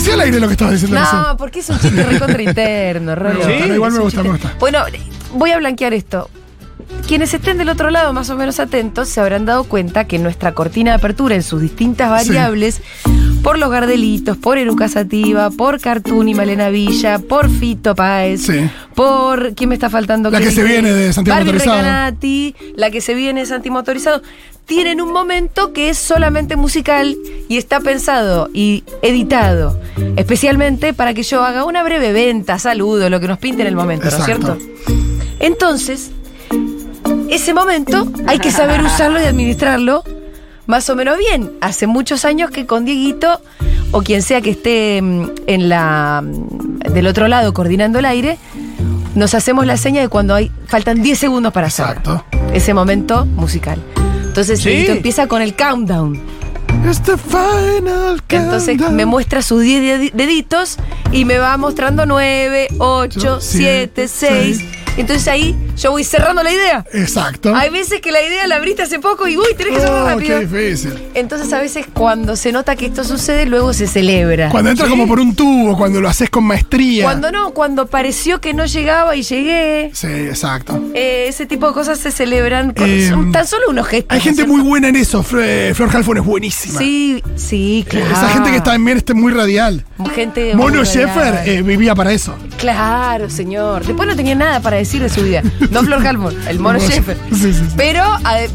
parecía al aire lo que estabas diciendo. No, porque es un chiste recontra interno, Rolo. ¿Sí? igual me gusta, me gusta. Bueno, voy a blanquear esto. Quienes estén del otro lado más o menos atentos se habrán dado cuenta que nuestra cortina de apertura en sus distintas variables, por los Gardelitos, por Eruca Sativa, por Cartoon y Malena Villa, por Fito Páez, Sí. por ¿quién me está faltando? La que se viene de Santiago Barbie Motorizado. Recanati, la que se viene de Santi Motorizado, tienen un momento que es solamente musical y está pensado y editado especialmente para que yo haga una breve venta, saludo, lo que nos pinte en el momento, ¿no es cierto? Entonces, ese momento hay que saber usarlo y administrarlo más o menos bien. Hace muchos años que con Dieguito, o quien sea que esté mm, en la mm, del otro lado coordinando el aire, nos hacemos la seña de cuando hay faltan 10 segundos para. Exacto. Ese momento musical. Entonces, Sí. Dieguito empieza con el countdown. It's the final Entonces countdown. me muestra sus 10 dedi- deditos y me va mostrando 9, 8, Ocho, 7, siete, 6. seis. Entonces ahí yo voy cerrando la idea. Exacto. Hay veces que la idea la abriste hace poco y uy, tenés que cerrar Oh, rápido. qué difícil. Entonces a veces cuando se nota que esto sucede, luego se celebra. Cuando entras como por un tubo, cuando lo haces con maestría. Cuando no, cuando pareció que no llegaba y llegué. Sí, exacto. eh, ese tipo de cosas se celebran con Eh, son tan solo unos gestos. Hay ¿no gente muy buena en eso. Fre- Flor Halfon es buenísima. Sí, sí, Eh, claro. Esa gente que está también este muy radial. Gente Mono Sheffer eh, vivía para eso. Claro, señor. Después no tenía nada para decir de su vida. No Flor Halmon, el mono Sheffer. Sí, sí, sí. Pero,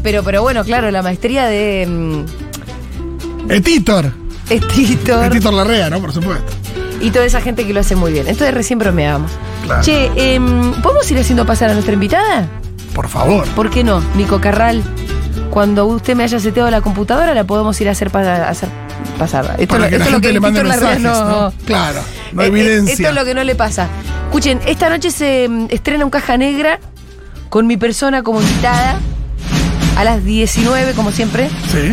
pero, pero bueno, claro, la maestría de mm, Etitor. Estitor Etitor Larrea, ¿no? Por supuesto. y toda esa gente que lo hace muy bien. Entonces recién bromeábamos. Claro. Che, em, ¿podemos ir haciendo pasar a nuestra invitada? Por favor. ¿Por qué no? Nico Carral, cuando usted me haya seteado la computadora, la podemos ir a hacer, pa- a hacer pasar. Esto, Para es que lo- la esto es lo gente le mande mensajes, ¿no? Claro. No hay Eh, eh, evidencia. Esto es lo que no le pasa. Escuchen, esta noche se mm, estrena un caja negra con mi persona como invitada a las 19, como siempre. Sí.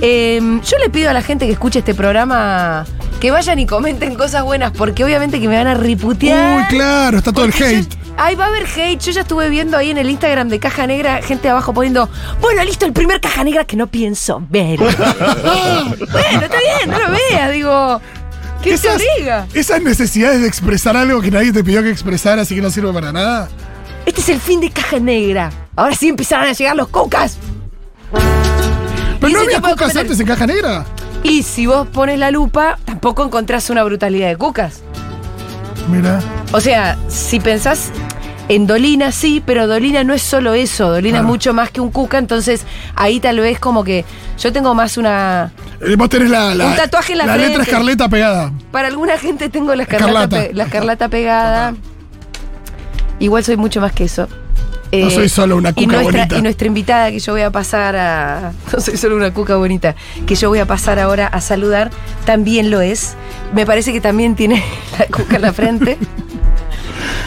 Eh, yo le pido a la gente que escuche este programa que vayan y comenten cosas buenas, porque obviamente que me van a riputear. Uy, claro, está todo el Porque yo- hate. Ay, va a haber hate. Yo ya estuve viendo ahí en el Instagram de Caja Negra gente abajo poniendo, bueno, listo, el primer Caja Negra que no pienso ver. bueno, está bien, no lo veas, digo. ¿Qué Esas, obliga? esas necesidades de expresar algo que nadie te pidió que expresar, así que no sirve para nada. Este es el fin de Caja Negra. Ahora sí empezaron a llegar los cucas. Pero no había comentarios. antes en caja negra. Y si vos pones la lupa, tampoco encontrás una brutalidad de cucas. Mira. O sea, si pensás en Dolina, sí, pero Dolina no es solo eso. Dolina Claro. es mucho más que un cuca, entonces ahí tal vez como que yo tengo más una... Eh, Vos tenés la, la, Un tatuaje en la letra frente. escarleta pegada. Para alguna gente tengo la escarlata, Escarlata. pe- la escarlata pegada. Igual soy mucho más que eso. Eh, No soy solo una y cuca nuestra, bonita. Y nuestra invitada que yo voy a pasar a. No soy solo una cuca bonita. Que yo voy a pasar ahora a saludar, también lo es. Me parece que también tiene la cuca en la frente.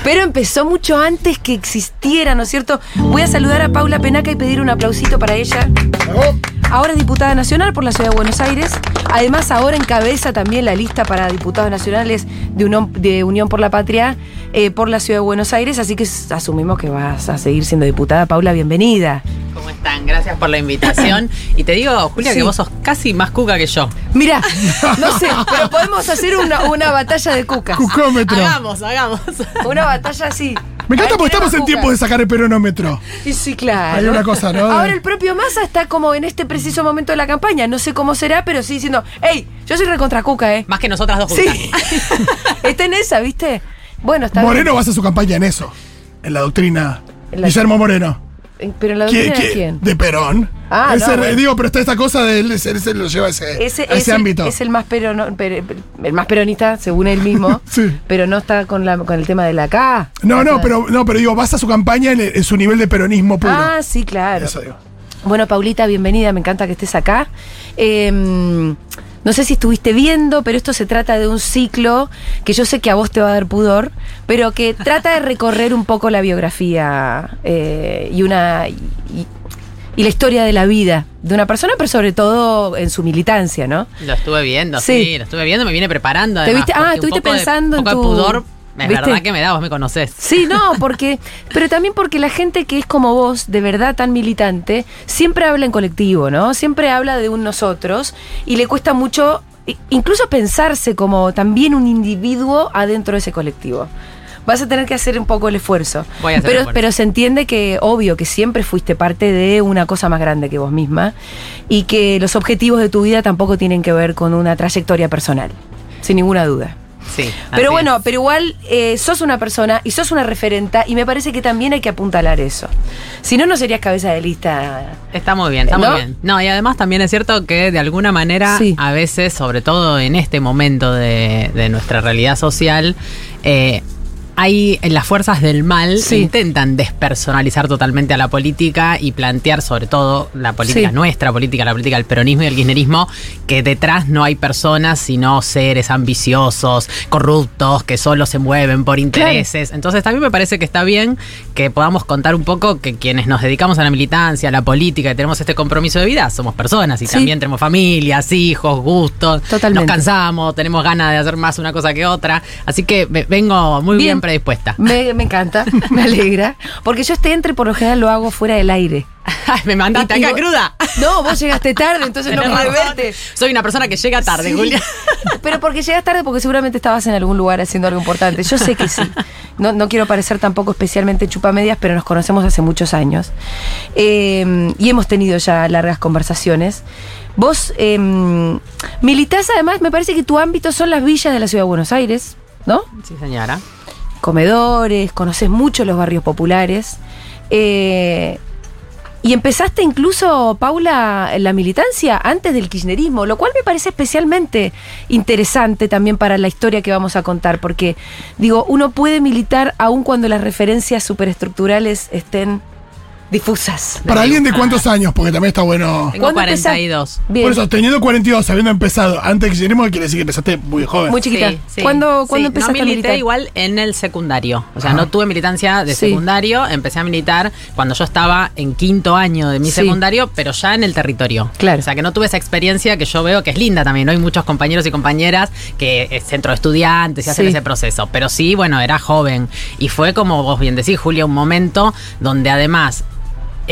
Pero empezó mucho antes que existiera, ¿no es cierto? Voy a saludar a Paula Penaca y pedir un aplausito para ella. Ahora es diputada nacional por la Ciudad de Buenos Aires. Además, ahora encabeza también la lista para diputados nacionales de Unión, de Unión por la Patria eh, por la Ciudad de Buenos Aires. Así que asumimos que vas a seguir siendo diputada. Paula, bienvenida. ¿Cómo están? Gracias por la invitación. Y te digo, Julia, Sí. que vos sos casi más cuca que yo. Mira, no sé, pero podemos hacer una, una batalla de cucas. Cucómetro. Hagamos, hagamos. Una batalla así. Me encanta porque estamos en tiempo de sacar el peronómetro. Y sí, claro. Hay una cosa, ¿no? Ahora el propio Massa está como en este preciso momento de la campaña. No sé cómo será, pero sí diciendo, hey, yo soy recontra cuca, ¿eh? Más que nosotras dos Sí. juntas. está en esa, ¿viste? Bueno, está Moreno basa su campaña en eso. En la doctrina. En la- Guillermo Moreno. Bien. ¿Pero en la ¿Quién- doctrina de quién? De Perón. Ah, Ese- no, bueno. Digo, pero está esta cosa de él, ese, ese lo lleva a ese, Ese, a ámbito. es el más perono- per- el más peronista, según él mismo. Sí. Pero no está con, la, con el tema de la K. No, no, pero, no, pero digo, basa su campaña en, en su nivel de peronismo puro. Ah, sí, claro. Eso digo. Bueno, Paulita, bienvenida, me encanta que estés acá. Eh, no sé si estuviste viendo, pero esto se trata de un ciclo que yo sé que a vos te va a dar pudor, pero que trata de recorrer un poco la biografía eh, y una y, y la historia de la vida de una persona, pero sobre todo en su militancia, ¿no? Lo estuve viendo, Sí. sí. lo estuve viendo, me viene preparando. ¿Te viste? Ah, estuviste de- pensando en tu- de pudor, es ¿Viste? verdad que me da, vos me conocés. Sí, no, porque, pero también porque la gente que es como vos, de verdad tan militante, siempre habla en colectivo, ¿no? Siempre habla de un nosotros y le cuesta mucho incluso pensarse como también un individuo adentro de ese colectivo. Vas a tener que hacer un poco el esfuerzo. Voy a hacer pero, esfuerzo. pero se entiende que, obvio, que siempre fuiste parte de una cosa más grande que vos misma y que los objetivos de tu vida tampoco tienen que ver con una trayectoria personal, sin ninguna duda. Sí. Pero bueno, es. pero igual eh, sos una persona y sos una referenta y me parece que también hay que apuntalar eso. Si no, no serías cabeza de lista. Está muy bien, está ¿No? muy bien. No, y además también es cierto que de alguna manera, Sí. a veces, sobre todo en este momento de, de nuestra realidad social, eh, hay las fuerzas del mal Sí. que intentan despersonalizar totalmente a la política y plantear sobre todo la política Sí. nuestra política, la política del peronismo y el kirchnerismo, que detrás no hay personas sino seres ambiciosos, corruptos, que solo se mueven por intereses. Entonces también me parece que está bien que podamos contar un poco que quienes nos dedicamos a la militancia, a la política y tenemos este compromiso de vida, somos personas y Sí. también tenemos familias, hijos, gustos, Totalmente. nos cansamos, tenemos ganas de hacer más una cosa que otra. Así que ve- vengo muy bien, predispuesta. Me, me encanta, me alegra. Porque yo este entre por lo general lo hago fuera del aire. Ay, me mandaste acá cruda. No, vos llegaste tarde, entonces no pude verte. Soy una persona que llega tarde, Sí. Julia. Pero porque llegas tarde porque seguramente estabas en algún lugar haciendo algo importante. Yo sé que sí. No, no quiero parecer tampoco especialmente chupamedias, pero nos conocemos hace muchos años. Eh, y hemos tenido ya largas conversaciones. Vos eh, militás además, me parece que tu ámbito son las villas de la ciudad de Buenos Aires, ¿no? Sí, señora. Comedores, conoces mucho los barrios populares. Eh, y empezaste incluso, Paula, la militancia antes del kirchnerismo, lo cual me parece especialmente interesante también para la historia que vamos a contar, porque digo, uno puede militar aun cuando las referencias superestructurales estén difusas. Para alguien de cuántos años, porque también está bueno. Tengo ¿Cuándo empezás? 42. Bien, Por eso, teniendo 42, habiendo empezado antes del kirchnerismo, quiere decir que empezaste muy joven. muy chiquita. Sí, sí. ¿Cuándo, ¿cuándo Sí, empezaste no a milité militar? igual en el secundario. O sea, Ajá. no tuve militancia de Sí. secundario. Empecé a militar cuando yo estaba en quinto año de mi Sí. secundario, pero ya en el territorio. Claro. O sea, que no tuve esa experiencia que yo veo que es linda también. ¿no? Hay muchos compañeros y compañeras que es centro de estudiantes y hacen Sí. ese proceso. Pero sí, bueno, era joven. Y fue como vos bien decís, Julia, un momento donde además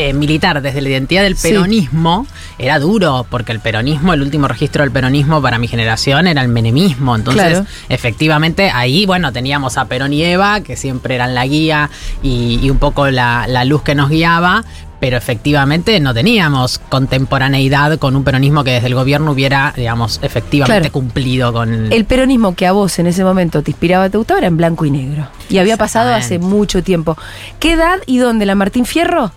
eh, militar desde la identidad del Sí. peronismo era duro, porque el peronismo, el último registro del peronismo para mi generación era el menemismo. Entonces, Claro. efectivamente, ahí, bueno, teníamos a Perón y Eva, que siempre eran la guía y, y un poco la, la luz que nos guiaba. Pero efectivamente no teníamos contemporaneidad con un peronismo que desde el gobierno hubiera, digamos, efectivamente Claro. cumplido con El peronismo que a vos en ese momento te inspiraba, te gustaba, era en blanco y negro. Y había pasado hace mucho tiempo. ¿Qué edad y dónde? ¿La Martín Fierro?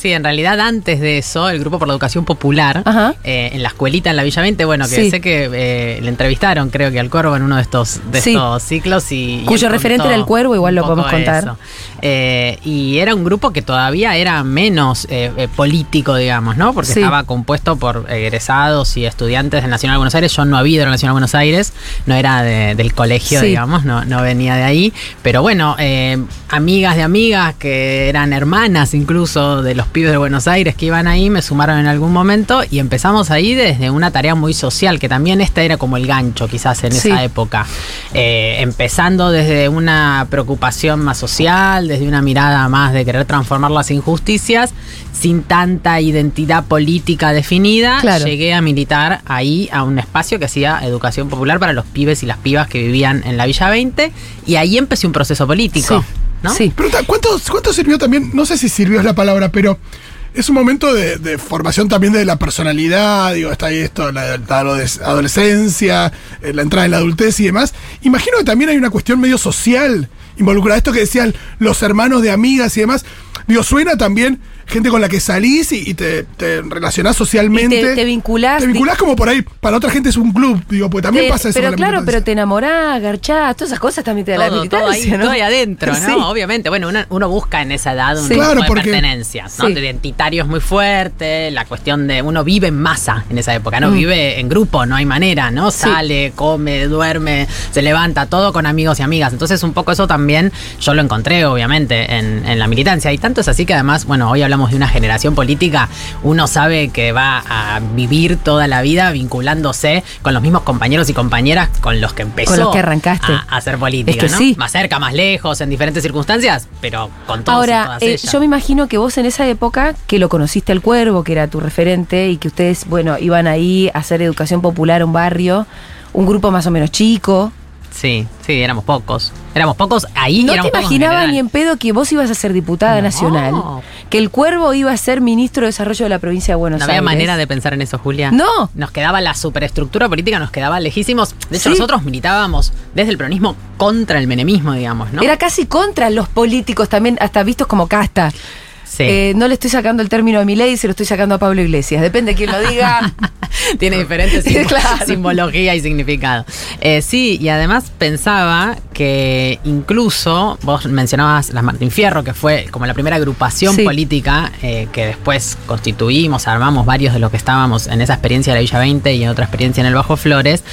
Sí, en realidad antes de eso, el Grupo por la Educación Popular, eh, en la escuelita en la Villa 20, bueno, que Sí. sé que eh, le entrevistaron, creo que al Cuervo en uno de estos, de Sí. estos ciclos. Y, Cuyo referente era el Cuervo, igual lo podemos contar. Eh, y era un grupo que todavía era menos político, digamos, ¿no? Porque Sí. estaba compuesto por egresados y estudiantes del Nacional de Buenos Aires. Yo no había la Nacional de Buenos Aires, no era de- del colegio, digamos, no, no venía de ahí. Pero bueno, amigas de amigas que eran hermanas incluso de los pibes de Buenos Aires que iban ahí, me sumaron en algún momento y empezamos ahí desde una tarea muy social, que también esta era como el gancho quizás en Sí. esa época. Eh, empezando desde una preocupación más social, desde una mirada más de querer transformar las injusticias, sin tanta identidad política definida, Claro. llegué a militar ahí a un espacio que hacía educación popular para los pibes y las pibas que vivían en la Villa 20 y ahí empecé un proceso político. Sí. ¿No? Sí. Pregunta, ¿cuánto, ¿cuánto sirvió también? No sé si sirvió es la palabra, pero es un momento de, de formación también de la personalidad, digo, está ahí esto, la, la adolescencia, eh, la entrada en la adultez y demás. Imagino que también hay una cuestión medio social involucrada. Esto que decían los hermanos de amigas y demás. Digo, suena también gente con la que salís y, y te, te relacionás socialmente. Y te- te vinculás, Te vinculás como por ahí. Para otra gente es un club, digo, porque también Te- pasa eso. pero con la claro, pero te enamorás, garchás, todas esas cosas también te da la todo, todo ahí, militancia, ¿no? todo ahí adentro, ¿no? Sí. Obviamente, bueno, uno, uno busca en esa edad un Sí. tipo Claro, de porque- pertenencia, ¿no? Sí. De identitario es muy fuerte, la cuestión de uno vive en masa en esa época, ¿no? Mm. Vive en grupo, no hay manera, ¿no? Sí. Sale, come, duerme, se levanta, todo con amigos y amigas. Entonces, un poco eso también yo lo encontré, obviamente, en, en la militancia. Y tanto es así que además, bueno, hoy hablamos de una generación política, uno sabe que va a vivir toda la vida vinculándose con los mismos compañeros y compañeras con los que empezó Con los que arrancaste. a, a hacer política, Es que ¿no? sí. Más cerca, más lejos, en diferentes circunstancias, pero con todos y Ahora, todas eh, yo me imagino que vos en esa época, que lo conociste al cuervo, que era tu referente, y que ustedes, bueno, iban ahí a hacer educación popular a un barrio, un grupo más o menos chico. Sí, sí, éramos pocos. Éramos pocos ahí. No te general. ni en pedo que vos ibas a ser diputada No. nacional, que el cuervo iba a ser ministro de Desarrollo de la provincia de Buenos No había Aires. manera de pensar en eso, Julia. No. Nos quedaba la superestructura política, nos quedaba lejísimos. De hecho, Sí. nosotros militábamos desde el peronismo contra el menemismo, digamos, ¿no? Era casi contra los políticos también, hasta vistos como casta. Sí. Eh, no le estoy sacando el término a mi ley, se lo estoy sacando a Pablo Iglesias. Depende de quién lo diga. Tiene diferentes sim- claro. simbología y significado. Eh, sí, y además pensaba que incluso vos mencionabas las Martín Fierro, que fue como la primera agrupación Sí. política eh, que después constituimos, armamos varios de los que estábamos en esa experiencia de la Villa 20 y en otra experiencia en el Bajo Flores,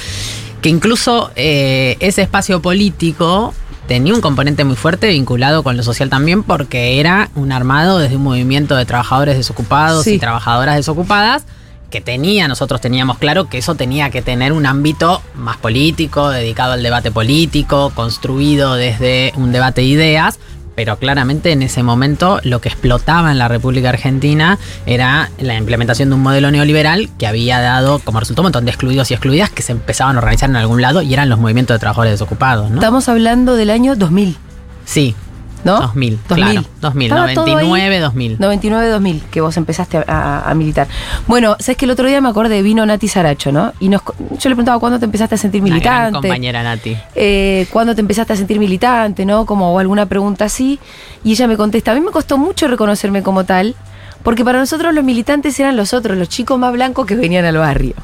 que incluso ese espacio político tenía un componente muy fuerte vinculado con lo social también porque era un armado desde un movimiento de trabajadores desocupados Sí. y trabajadoras desocupadas que tenía, nosotros teníamos claro que eso tenía que tener un ámbito más político, dedicado al debate político, construido desde un debate de ideas, pero claramente en ese momento lo que explotaba en la República Argentina era la implementación de un modelo neoliberal que había dado como resultado un montón de excluidos y excluidas que se empezaban a organizar en algún lado y eran los movimientos de trabajadores desocupados, ¿no? Estamos hablando del año 2000, Sí, ¿no? 2000, claro, 2000, Estaba todo ahí. 99, 2000. 99-2000, que vos empezaste a, a- a militar. Bueno, sabes que el otro día me acordé, vino Nati Saracho, ¿no? Y nos, yo le preguntaba cuándo te empezaste a sentir Una gran militante. compañera Nati. eh, cuándo te empezaste a sentir militante, ¿no? Como alguna pregunta así. Y ella me contesta, a mí me costó mucho reconocerme como tal, porque para nosotros los militantes eran los otros, los chicos más blancos que venían al barrio.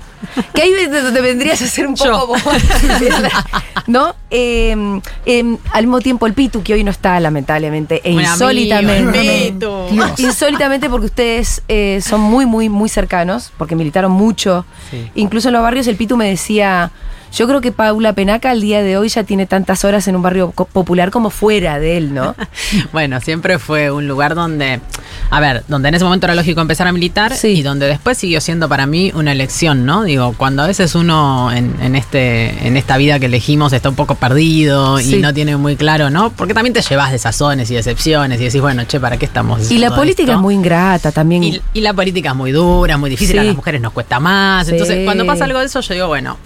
Que ahí donde vendrías a ser un poco como... ¿No? Eh, eh, al mismo tiempo el Pitu, que hoy no está lamentablemente, e insólitamente... Insólitamente porque ustedes eh, son muy, muy, muy cercanos, porque militaron mucho. Sí. Incluso en los barrios el Pitu me decía, yo creo que Paula Penaca al día de hoy ya tiene tantas horas en un barrio popular como fuera de él, ¿no? Bueno, siempre fue un lugar donde, a ver, donde en ese momento era lógico empezar a militar Sí. y donde después siguió siendo para mí una elección, ¿no? Digo, cuando a veces uno en, en este, en esta vida que elegimos está un poco perdido Sí. y no tiene muy claro, ¿no? Porque también te llevas desazones y decepciones y decís, bueno, che, ¿para qué estamos Y la política esto? es muy ingrata también. Y, y la política es muy dura, muy difícil, Sí. a las mujeres nos cuesta más. Entonces, cuando pasa algo de eso, yo digo, bueno,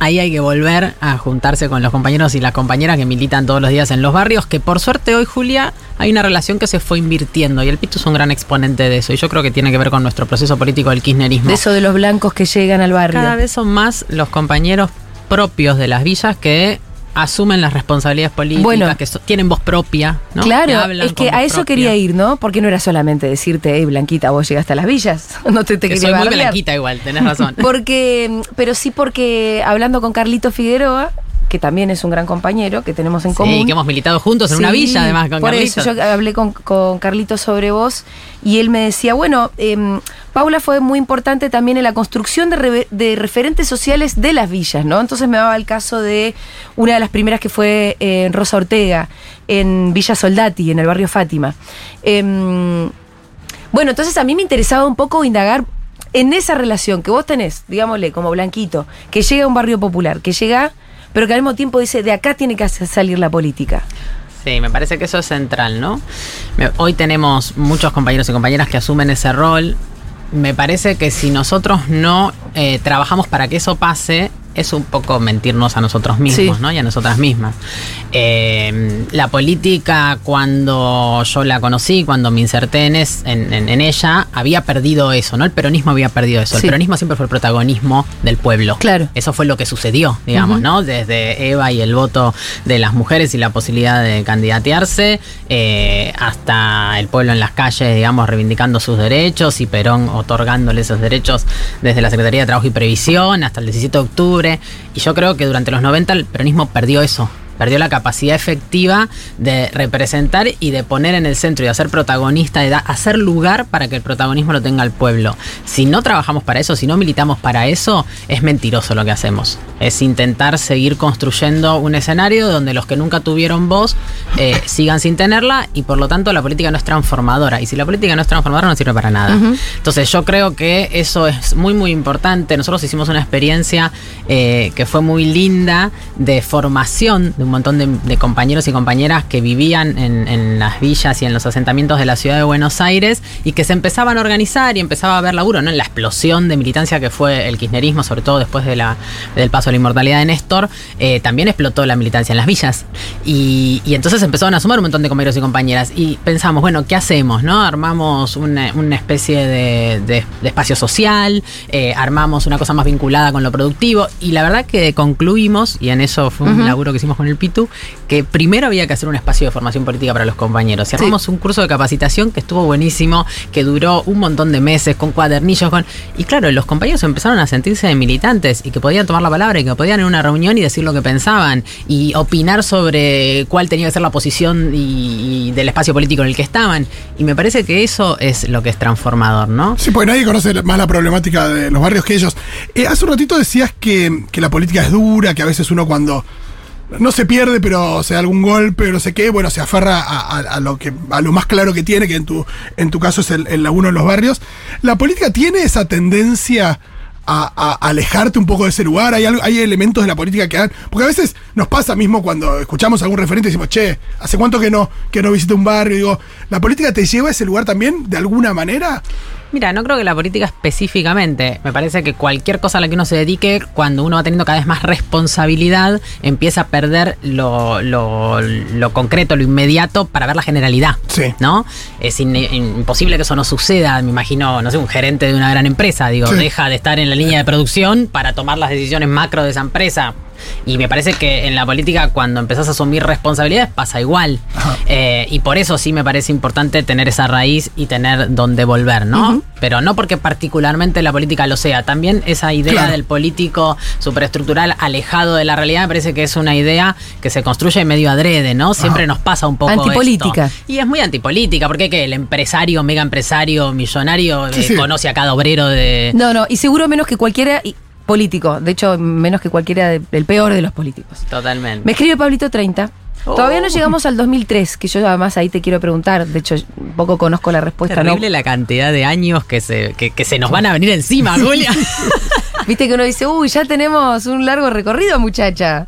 ahí hay que volver a juntarse con los compañeros y las compañeras que militan todos los días en los barrios, que por suerte hoy, Julia, hay una relación que se fue invirtiendo y el Pitu es un gran exponente de eso. Y yo creo que tiene que ver con nuestro proceso político del kirchnerismo. de eso de los blancos que llegan al barrio. Cada vez son más los compañeros propios de las villas que asumen las responsabilidades políticas, Bueno. que so- tienen voz propia, ¿no? Que Claro, hablan es que a eso propia. quería ir, ¿no? Porque no era solamente decirte, hey, Blanquita, vos llegaste a las villas. No te, te Que quería soy muy blanquita igual, tenés razón. Porque, pero sí porque hablando con Carlito Figueroa, que también es un gran compañero que tenemos en Sí, común. que hemos militado juntos en una Sí, villa, además, con Por Carlitos. eso yo hablé con, con Carlito sobre vos y él me decía, bueno, em, Paula fue muy importante también en la construcción de, re- de referentes sociales de las villas, ¿no? Entonces me daba el caso de una de las primeras que fue eh, Rosa Ortega, en Villa Soldati, en el barrio Fátima. Em, bueno, entonces a mí me interesaba un poco indagar en esa relación que vos tenés, digámosle, como Blanquito, que llega a un barrio popular, que llega, pero que al mismo tiempo dice, de acá tiene que salir la política. Sí, me parece que eso es central, ¿no? Hoy tenemos muchos compañeros y compañeras que asumen ese rol. Me parece que si nosotros no eh, trabajamos para que eso pase, es un poco mentirnos a nosotros mismos, Sí. ¿no? Y a nosotras mismas. Eh, la política, cuando yo la conocí, cuando me inserté en, es- en, en- en ella, había perdido eso, ¿no? El peronismo había perdido eso. Sí. El peronismo siempre fue el protagonismo del pueblo. Claro. Eso fue lo que sucedió, digamos. ¿no? Desde Eva y el voto de las mujeres y la posibilidad de candidatearse, eh, hasta el pueblo en las calles, digamos, reivindicando sus derechos y Perón otorgándole esos derechos desde la Secretaría de Trabajo y Previsión hasta el 17 de octubre. Y yo creo que durante los 90 el peronismo perdió eso. Perdió la capacidad efectiva de representar y de poner en el centro y de hacer protagonista, de hacer lugar para que el protagonismo lo tenga el pueblo. Si no trabajamos para eso, si no militamos para eso, es mentiroso lo que hacemos. Es intentar seguir construyendo un escenario donde los que nunca tuvieron voz eh, sigan sin tenerla y por lo tanto la política no es transformadora. Y si la política no es transformadora no sirve para nada. Entonces yo creo que eso es muy muy importante. Nosotros hicimos una experiencia eh, que fue muy linda de formación de un montón de, compañeros y compañeras que vivían en, las villas y en los asentamientos de la ciudad de Buenos Aires y que se empezaban a organizar y empezaba a haber laburo, ¿no? En la explosión de militancia que fue el kirchnerismo, sobre todo después de la, del paso a la inmortalidad de Néstor, eh, también explotó la militancia en las villas. Y, entonces empezaron a sumar un montón de compañeros y compañeras. Y pensamos, bueno, ¿qué hacemos? ¿No? Armamos una, especie de, espacio social, eh, armamos una cosa más vinculada con lo productivo. Y la verdad que concluimos, y en eso fue un laburo que hicimos con el Pitu, que primero había que hacer un espacio de formación política para los compañeros. Y armamos un curso de capacitación que estuvo buenísimo, que duró un montón de meses, con cuadernillos, con. Y claro, los compañeros empezaron a sentirse militantes y que podían tomar la palabra y que podían en una reunión y decir lo que pensaban y opinar sobre cuál tenía que ser la posición y, del espacio político en el que estaban. Y me parece que eso es lo que es transformador, ¿no? Sí, porque nadie conoce más la problemática de los barrios que ellos. Eh, hace un ratito decías que, que la política es dura, que a veces uno cuando no se pierde, pero o sea, algún golpe no sé qué, bueno, se aferra a, lo que a lo más claro que tiene, que en tu, en tu caso es el, el uno de los barrios. ¿La política tiene esa tendencia a, alejarte un poco de ese lugar? ¿Hay, ¿Hay elementos de la política que han...? Porque a veces nos pasa mismo cuando escuchamos algún referente y decimos, che, ¿hace cuánto que no, que no visité un barrio? Digo, ¿la política te lleva a ese lugar también de alguna manera? Mira, no creo que la política específicamente. Me parece que cualquier cosa a la que uno se dedique, cuando uno va teniendo cada vez más responsabilidad, empieza a perder lo, concreto, lo inmediato para ver la generalidad. Sí. ¿No? Es imposible que eso no suceda. Me imagino, no sé, un gerente de una gran empresa, digo, deja de estar en la línea de producción para tomar las decisiones macro de esa empresa y me parece que en la política, cuando empezás a asumir responsabilidades, pasa igual. Eh, y por eso sí me parece importante tener esa raíz y tener donde volver, ¿no? Pero no porque particularmente la política lo sea. También esa idea del político superestructural alejado de la realidad me parece que es una idea que se construye medio adrede, ¿no? Siempre nos pasa un poco. Antipolítica. Y es muy antipolítica, porque que el empresario, mega empresario, millonario, eh, conoce a cada obrero de. No, no, y seguro menos que cualquiera político. De hecho, menos que cualquiera del peor de los políticos. Totalmente. Me escribe Pablito 30. Todavía no oh. llegamos al 2003, que yo además ahí te quiero preguntar. De hecho, poco conozco la respuesta. Terrible la cantidad de años que se, que, se nos van a venir encima, Julia. Viste que uno dice, uy, ya tenemos un largo recorrido, muchacha.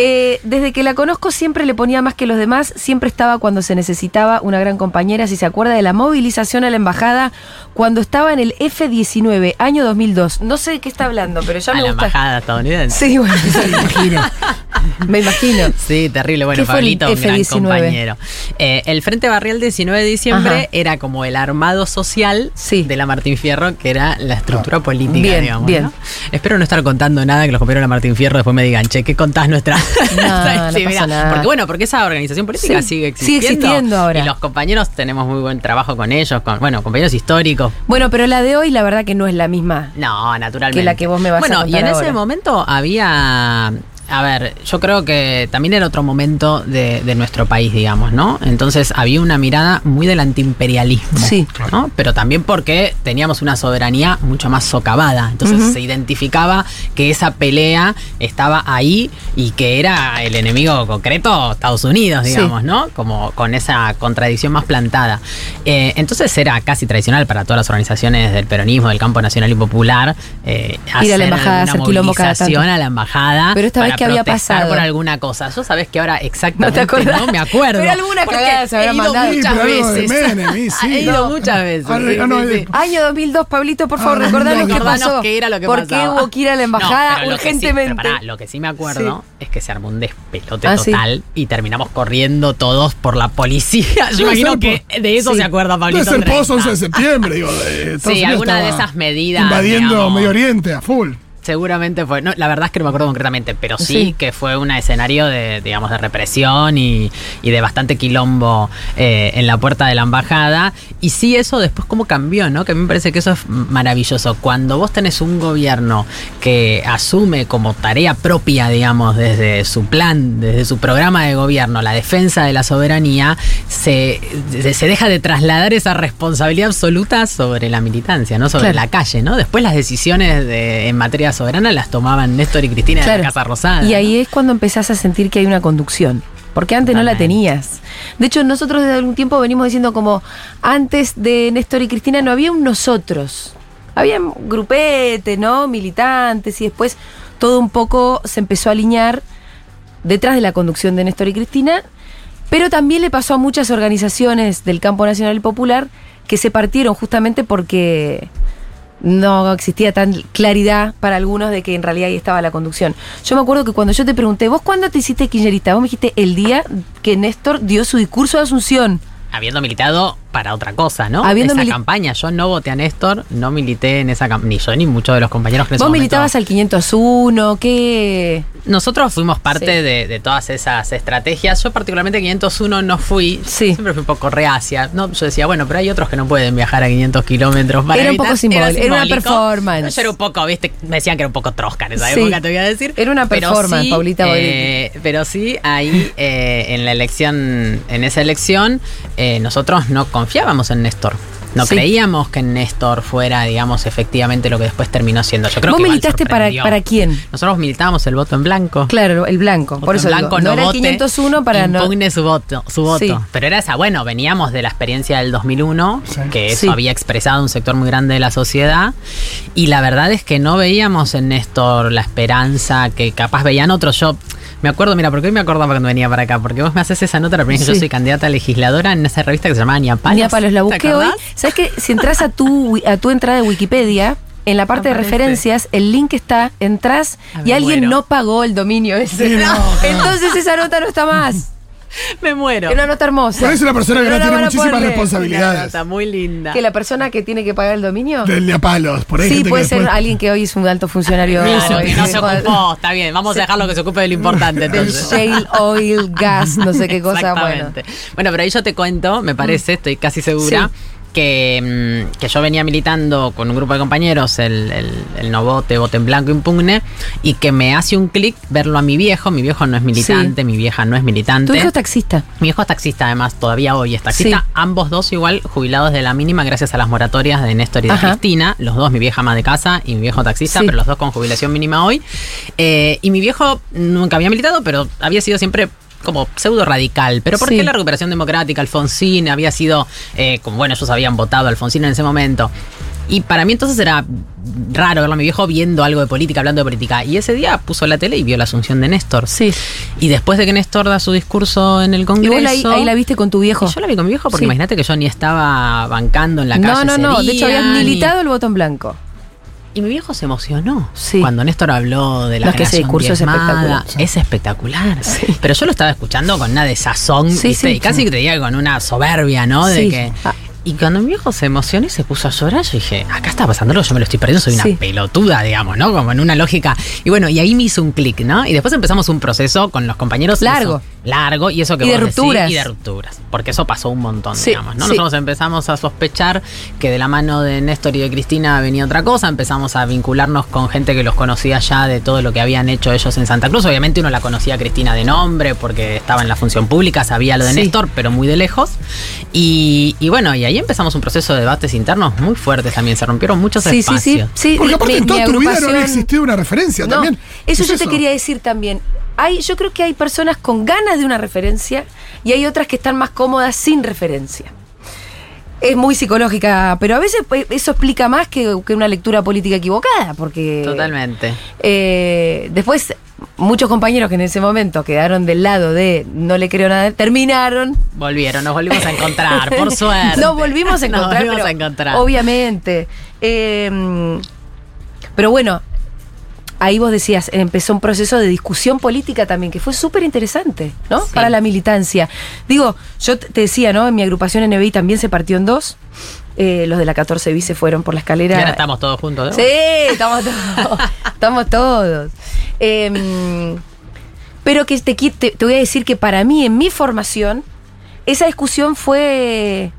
Eh, desde que la conozco siempre le ponía más que los demás, siempre estaba cuando se necesitaba una gran compañera, si se acuerda de la movilización a la embajada cuando estaba en el F-19, año 2002. No sé de qué está hablando, pero ya a me la embajada estadounidense. Sí, bueno, me imagino. me imagino. Sí, terrible. Bueno, Pablito, un gran compañero. Eh, el Frente Barrial 19 de diciembre era como el armado social de la Martín Fierro, que era la estructura política, bien, digamos. Bien. Espero no estar contando nada que los compañeros de la Martín Fierro después me digan, che, ¿qué contás nuestra no, no Porque bueno, porque esa organización política sigue existiendo. Sigue existiendo ahora. Y los compañeros tenemos muy buen trabajo con ellos, con, bueno, compañeros históricos. Bueno, pero la de hoy la verdad que no es la misma. No, naturalmente. Que la que vos me vas a contar Bueno, y en ese momento había a ver, yo creo que también era otro momento de, nuestro país, digamos, ¿no? Entonces había una mirada muy del antiimperialismo. Sí. ¿no? Pero también porque teníamos una soberanía mucho más socavada. Entonces se identificaba que esa pelea estaba ahí y que era el enemigo concreto Estados Unidos, digamos, ¿no? Como con esa contradicción más plantada. Eh, entonces era casi tradicional para todas las organizaciones del peronismo, del campo nacional y popular, eh, Ir a la embajada, hacer movilización a la embajada. Pero esta vez que había pasado por alguna cosa. Yo sabes que ahora exactamente no, me acuerdo. Pero alguna cagada se habrá mandado muchas veces. He ido muchas veces. Año 2002, Pablito, por favor, recordanos qué pasó. qué era lo que ¿Por qué hubo que ir a la embajada urgentemente? Lo que, sí, me acuerdo es que se armó un despelote ah, total y terminamos corriendo todos por la policía. Yo imagino que de eso se acuerda Pablito. Es el post 11 de septiembre, digo. sí, alguna de esas medidas. Invadiendo Medio Oriente a full. Seguramente fue, no, la verdad es que no me acuerdo concretamente, pero sí, Sí. que fue un escenario de, digamos, de represión y, y de bastante quilombo eh, en la puerta de la embajada. Y sí, eso después cómo cambió, ¿no? Que a mí me parece que eso es maravilloso. Cuando vos tenés un gobierno que asume como tarea propia, digamos, desde su plan, desde su programa de gobierno, la defensa de la soberanía, se, se- deja de trasladar esa responsabilidad absoluta sobre la militancia, ¿no? Sobre Claro. la calle, ¿no? Después las decisiones de- en materia soberana las tomaban Néstor y Cristina de Claro. la Casa Rosada. Y ahí ¿no? es cuando empezás a sentir que hay una conducción. Porque antes no la tenías. De hecho, nosotros desde algún tiempo venimos diciendo como antes de Néstor y Cristina no había un nosotros. Había un grupete, ¿no? Militantes y después todo un poco se empezó a alinear detrás de la conducción de Néstor y Cristina. Pero también le pasó a muchas organizaciones del campo nacional y popular que se partieron justamente porque no existía tan claridad para algunos de que en realidad ahí estaba la conducción. Yo me acuerdo que cuando yo te pregunté, ¿vos cuándo te hiciste kirchnerista? Vos me dijiste el día que Néstor dio su discurso de Asunción. Habiendo militado para otra cosa, ¿no? Habiendo esa campaña. Yo no voté a Néstor, no milité en esa campaña. Ni yo ni muchos de los compañeros que Vos momento- militabas al 501, ¿qué? Nosotros fuimos parte Sí. de, de todas esas estrategias. Yo particularmente 501 no fui. Sí. Siempre fui un poco reacia. No, yo decía, bueno, pero hay otros que no pueden viajar a 500 kilómetros para Era un poco simbólico, era una performance. Yo era un poco, viste, me decían que era un poco trosca en esa Sí. época, te voy a decir. Era una Pero performance, sí, Paulita eh, Pero sí, ahí eh, en la elección, en esa elección, eh, nosotros no confiábamos en Néstor. No Sí. creíamos que Néstor fuera, digamos, efectivamente lo que después terminó siendo. Yo creo ¿Vos que militaste para, para quién? Nosotros militábamos el voto en blanco. Claro, el blanco. Voto Por eso digo, blanco no, no, era el vote, 501 para no. impugne su voto, su voto. Sí. Pero era esa, bueno, veníamos de la experiencia del 2001, Sí. que eso había expresado un sector muy grande de la sociedad, y la verdad es que no veíamos en Néstor la esperanza que capaz veían otros. Yo me acuerdo, mira, porque hoy me acordaba cuando venía para acá, porque vos me haces esa nota, la primera que Sí. yo soy candidata a legisladora en esa revista que se llamaba Ni a Palos. Mira, Palos, la ¿Te busqué hoy. ¿Sabes qué? Si entras a tu, a tu entrada de Wikipedia, en la parte de referencias, el link está, entras y alguien muero. no pagó el dominio ese. No. Entonces esa nota no está más. Me muero. Es una nota hermosa. Por eso una persona que no la tiene muchísimas responsabilidades. Está muy linda. Que la persona que tiene que pagar el dominio. Del de a palos. Por ahí Sí, puede ser después- alguien que hoy es un alto funcionario. Claro, que no se ocupó, está bien, vamos a dejarlo que se ocupe de lo importante. Del entonces. shale oil, gas, no sé qué cosa. Bueno. Bueno, pero ahí yo te cuento, me parece, estoy casi segura. Sí. Que, mm, que yo venía militando con un grupo de compañeros el, el, el no vote, vote en blanco impugne, y que me hace un clic verlo a mi viejo. Mi viejo no es militante, mi vieja no es militante. Tu hijo es taxista. Mi viejo es taxista, además, todavía hoy es taxista. Sí. Ambos dos igual jubilados de la mínima gracias a las moratorias de Néstor y de Ajá. Cristina. Los dos, mi vieja ama de casa y mi viejo taxista, Sí. pero los dos con jubilación mínima hoy. Eh, y mi viejo nunca había militado, pero había sido siempre como pseudo radical. Pero ¿por Sí. qué la recuperación democrática? Alfonsín había sido, eh, como bueno, ellos habían votado a Alfonsín en ese momento. Y para mí entonces era raro verlo a mi viejo viendo algo de política, hablando de política. Y ese día puso la tele y vio la asunción de Néstor. Sí. Y después de que Néstor da su discurso en el Y Congreso. vos la- ahí, ahí la viste con tu viejo. Y yo la vi con mi viejo porque Sí. imagínate que yo ni estaba bancando en la calle. No, no, ese no. De hecho, habías ni- militado el botón blanco. Y mi viejo se emocionó Sí. cuando Néstor habló de la No, es que ese generación discurso es espectacular. Es espectacular. Pero yo lo estaba escuchando con una desazón, Sí, ¿viste? sí. y casi que te diga con una soberbia, ¿no? De Sí. que. Y cuando mi viejo se emocionó y se puso a llorar, yo dije, acá está pasando algo, yo me lo estoy perdiendo, soy una Sí. pelotuda, digamos, ¿no? Como en una lógica. Y bueno, y ahí me hizo un clic, ¿no? Y después empezamos un proceso con los compañeros. Largo. eso, largo, y eso que Y de decís, rupturas. y de rupturas. Porque eso pasó un montón, Sí, digamos, ¿no? sí. Nosotros empezamos a sospechar que de la mano de Néstor y de Cristina venía otra cosa, empezamos a vincularnos con gente que los conocía ya de todo lo que habían hecho ellos en Santa Cruz. Obviamente uno la conocía a Cristina de nombre porque estaba en la función pública, sabía lo de. Néstor, pero muy de lejos. Y, y bueno, y ahí empezamos un proceso de debates internos muy fuertes también, se rompieron muchos Sí, sí, sí. espacios. sí Porque aparte mi- en toda tu vida no había existido una referencia No, también. eso ¿Es yo te quería decir también. Hay, yo creo que hay personas con ganas de una referencia y hay otras que están más cómodas sin referencia. Es muy psicológica, pero a veces pues, eso explica más que, que una lectura política equivocada, porque Totalmente. eh, después muchos compañeros que en ese momento quedaron del lado de no le creo nada, terminaron. Volvieron, nos volvimos a encontrar, por suerte. Nos volvimos a Nos encontrar. volvimos pero a encontrar. Obviamente. Eh, pero bueno, ahí vos decías, empezó un proceso de discusión política también, que fue súper interesante, ¿no? Sí. Para la militancia. Digo, yo te decía, ¿no? En mi agrupación NBI también se partió en dos. Eh, los de la 14 bis se fueron por la escalera. Y ahora estamos todos juntos. ¿no? Sí, estamos todos. estamos todos. Em, pero que te, te, te voy a decir que para mí, en mi formación, esa discusión fue,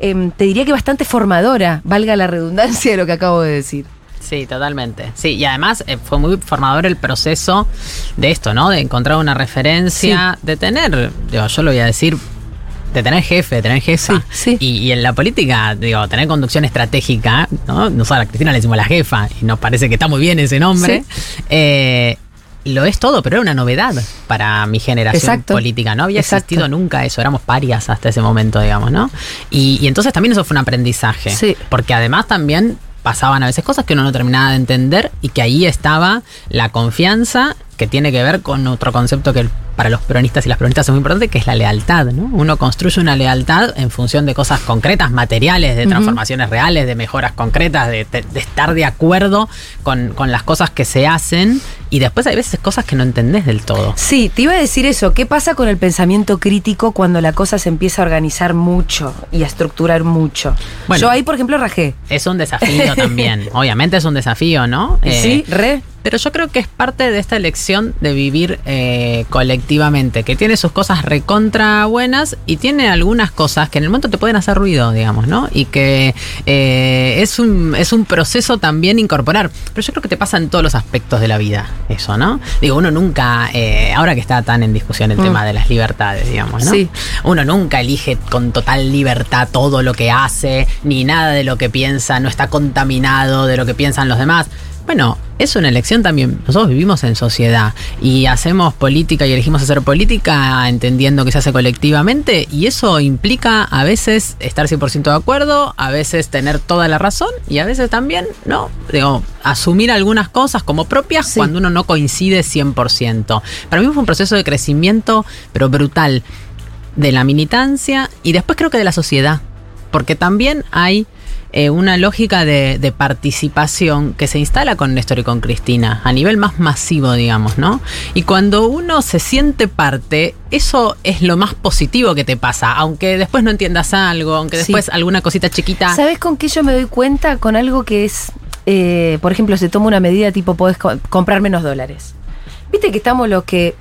em, te diría que bastante formadora, valga la redundancia de lo que acabo de decir. Sí, totalmente. Sí, y además eh, fue muy formador el proceso de esto, ¿no? De encontrar una referencia, de tener, digo, yo lo voy a decir, de tener jefe, de tener jefa. Sí, sí. Y, y en la política, digo, tener conducción estratégica, ¿no? Nosotros a Cristina le decimos la jefa y nos parece que está muy bien ese nombre. Eh, lo es todo, pero era una novedad para mi generación Exacto. política. No había Exacto. existido nunca eso, éramos parias hasta ese momento, digamos, ¿no? Y, y entonces también eso fue un aprendizaje. Sí. Porque además también pasaban a veces cosas que uno no terminaba de entender y que ahí estaba la confianza que tiene que ver con otro concepto que para los peronistas y las peronistas es muy importante, que es la lealtad, ¿no? Uno construye una lealtad en función de cosas concretas, materiales, de transformaciones reales, de mejoras concretas, de, de- de estar de acuerdo con, con las cosas que se hacen y después hay veces cosas que no entendés del todo. Sí, te iba a decir eso. ¿Qué pasa con el pensamiento crítico cuando la cosa se empieza a organizar mucho y a estructurar mucho? Bueno. Yo ahí, por ejemplo, rajé. Es un desafío también, obviamente es un desafío, ¿no? Eh, sí, re. Pero yo creo que es parte de esta elección de vivir eh, colectivamente, que tiene sus cosas recontra buenas y tiene algunas cosas que en el momento te pueden hacer ruido, digamos, ¿no? Y que eh, es, un, es un proceso también incorporar. Pero yo creo que te pasa en todos los aspectos de la vida, eso, ¿no? Digo, uno nunca, eh, ahora que está tan en discusión el Mm. tema de las libertades, digamos, ¿no? Sí. Uno nunca elige con total libertad todo lo que hace, ni nada de lo que piensa, no está contaminado de lo que piensan los demás. Bueno, es una elección también. Nosotros vivimos en sociedad y hacemos política y elegimos hacer política entendiendo que se hace colectivamente y eso implica a veces estar 100% de acuerdo, a veces tener toda la razón y a veces también, ¿no? Digo, asumir algunas cosas como propias Sí. cuando uno no coincide 100%. Para mí fue un proceso de crecimiento, pero brutal, de la militancia y después creo que de la sociedad. Porque también hay eh, una lógica de, de participación que se instala con Néstor y con Cristina, a nivel más masivo, digamos, ¿no? Y cuando uno se siente parte, eso es lo más positivo que te pasa, aunque después no entiendas algo, aunque Sí. después alguna cosita chiquita... ¿Sabes con qué yo me doy cuenta? Con algo que es, eh, por ejemplo, se toma una medida tipo, podés co- comprar menos dólares. Viste que estamos los que,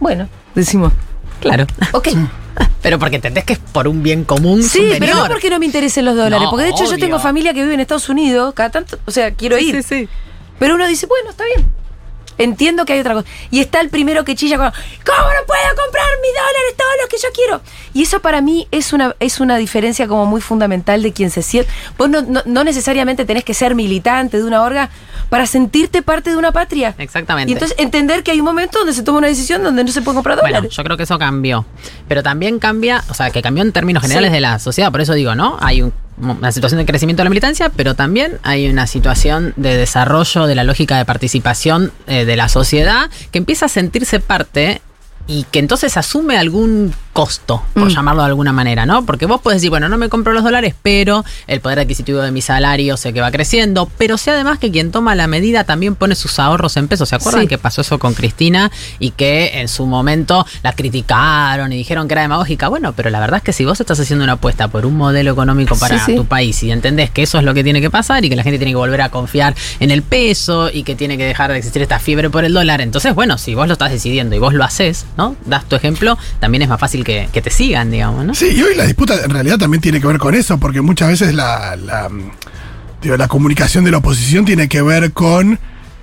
bueno, decimos, Claro. ok. Pero porque entendés que es por un bien común Sí, superior. pero no porque no me interesen los dólares, No, porque de hecho yo tengo familia que vive en Estados Unidos, cada tanto, o sea, quiero Sí, ir. sí, sí. Pero uno dice, bueno, está bien. Entiendo que hay otra cosa. Y está el primero que chilla con, ¿cómo no puedo comprar mis dólares, todo lo que yo quiero? Y eso para mí es una, es una diferencia como muy fundamental de quien se siente. Vos no, no, no necesariamente tenés que ser militante de una orga para sentirte parte de una patria. Exactamente. Y entonces entender que hay un momento donde se toma una decisión donde no se puede comprar Bueno, dólares. yo creo que eso cambió. Pero también cambia, o sea, que cambió en términos generales Sí. de la sociedad. Por eso digo, ¿no? Hay un- una situación de crecimiento de la militancia, pero también hay una situación de desarrollo de la lógica de participación eh, de la sociedad que empieza a sentirse parte y que entonces asume algún costo, por Mm. llamarlo de alguna manera, ¿no? Porque vos puedes decir, bueno, no me compro los dólares, pero el poder adquisitivo de mi salario sé que va creciendo, pero sé además que quien toma la medida también pone sus ahorros en pesos. ¿Se acuerdan Sí. que pasó eso con Cristina y que en su momento la criticaron y dijeron que era demagógica? Bueno, pero la verdad es que si vos estás haciendo una apuesta por un modelo económico para Sí, sí. tu país y entendés que eso es lo que tiene que pasar y que la gente tiene que volver a confiar en el peso y que tiene que dejar de existir esta fiebre por el dólar, entonces, bueno, si vos lo estás decidiendo y vos lo haces, ¿no? Das tu ejemplo, también es más fácil que, que te sigan, digamos, ¿no? Sí, y hoy la disputa en realidad también tiene que ver con eso, porque muchas veces la, la, mm, la comunicación de la oposición tiene que ver con,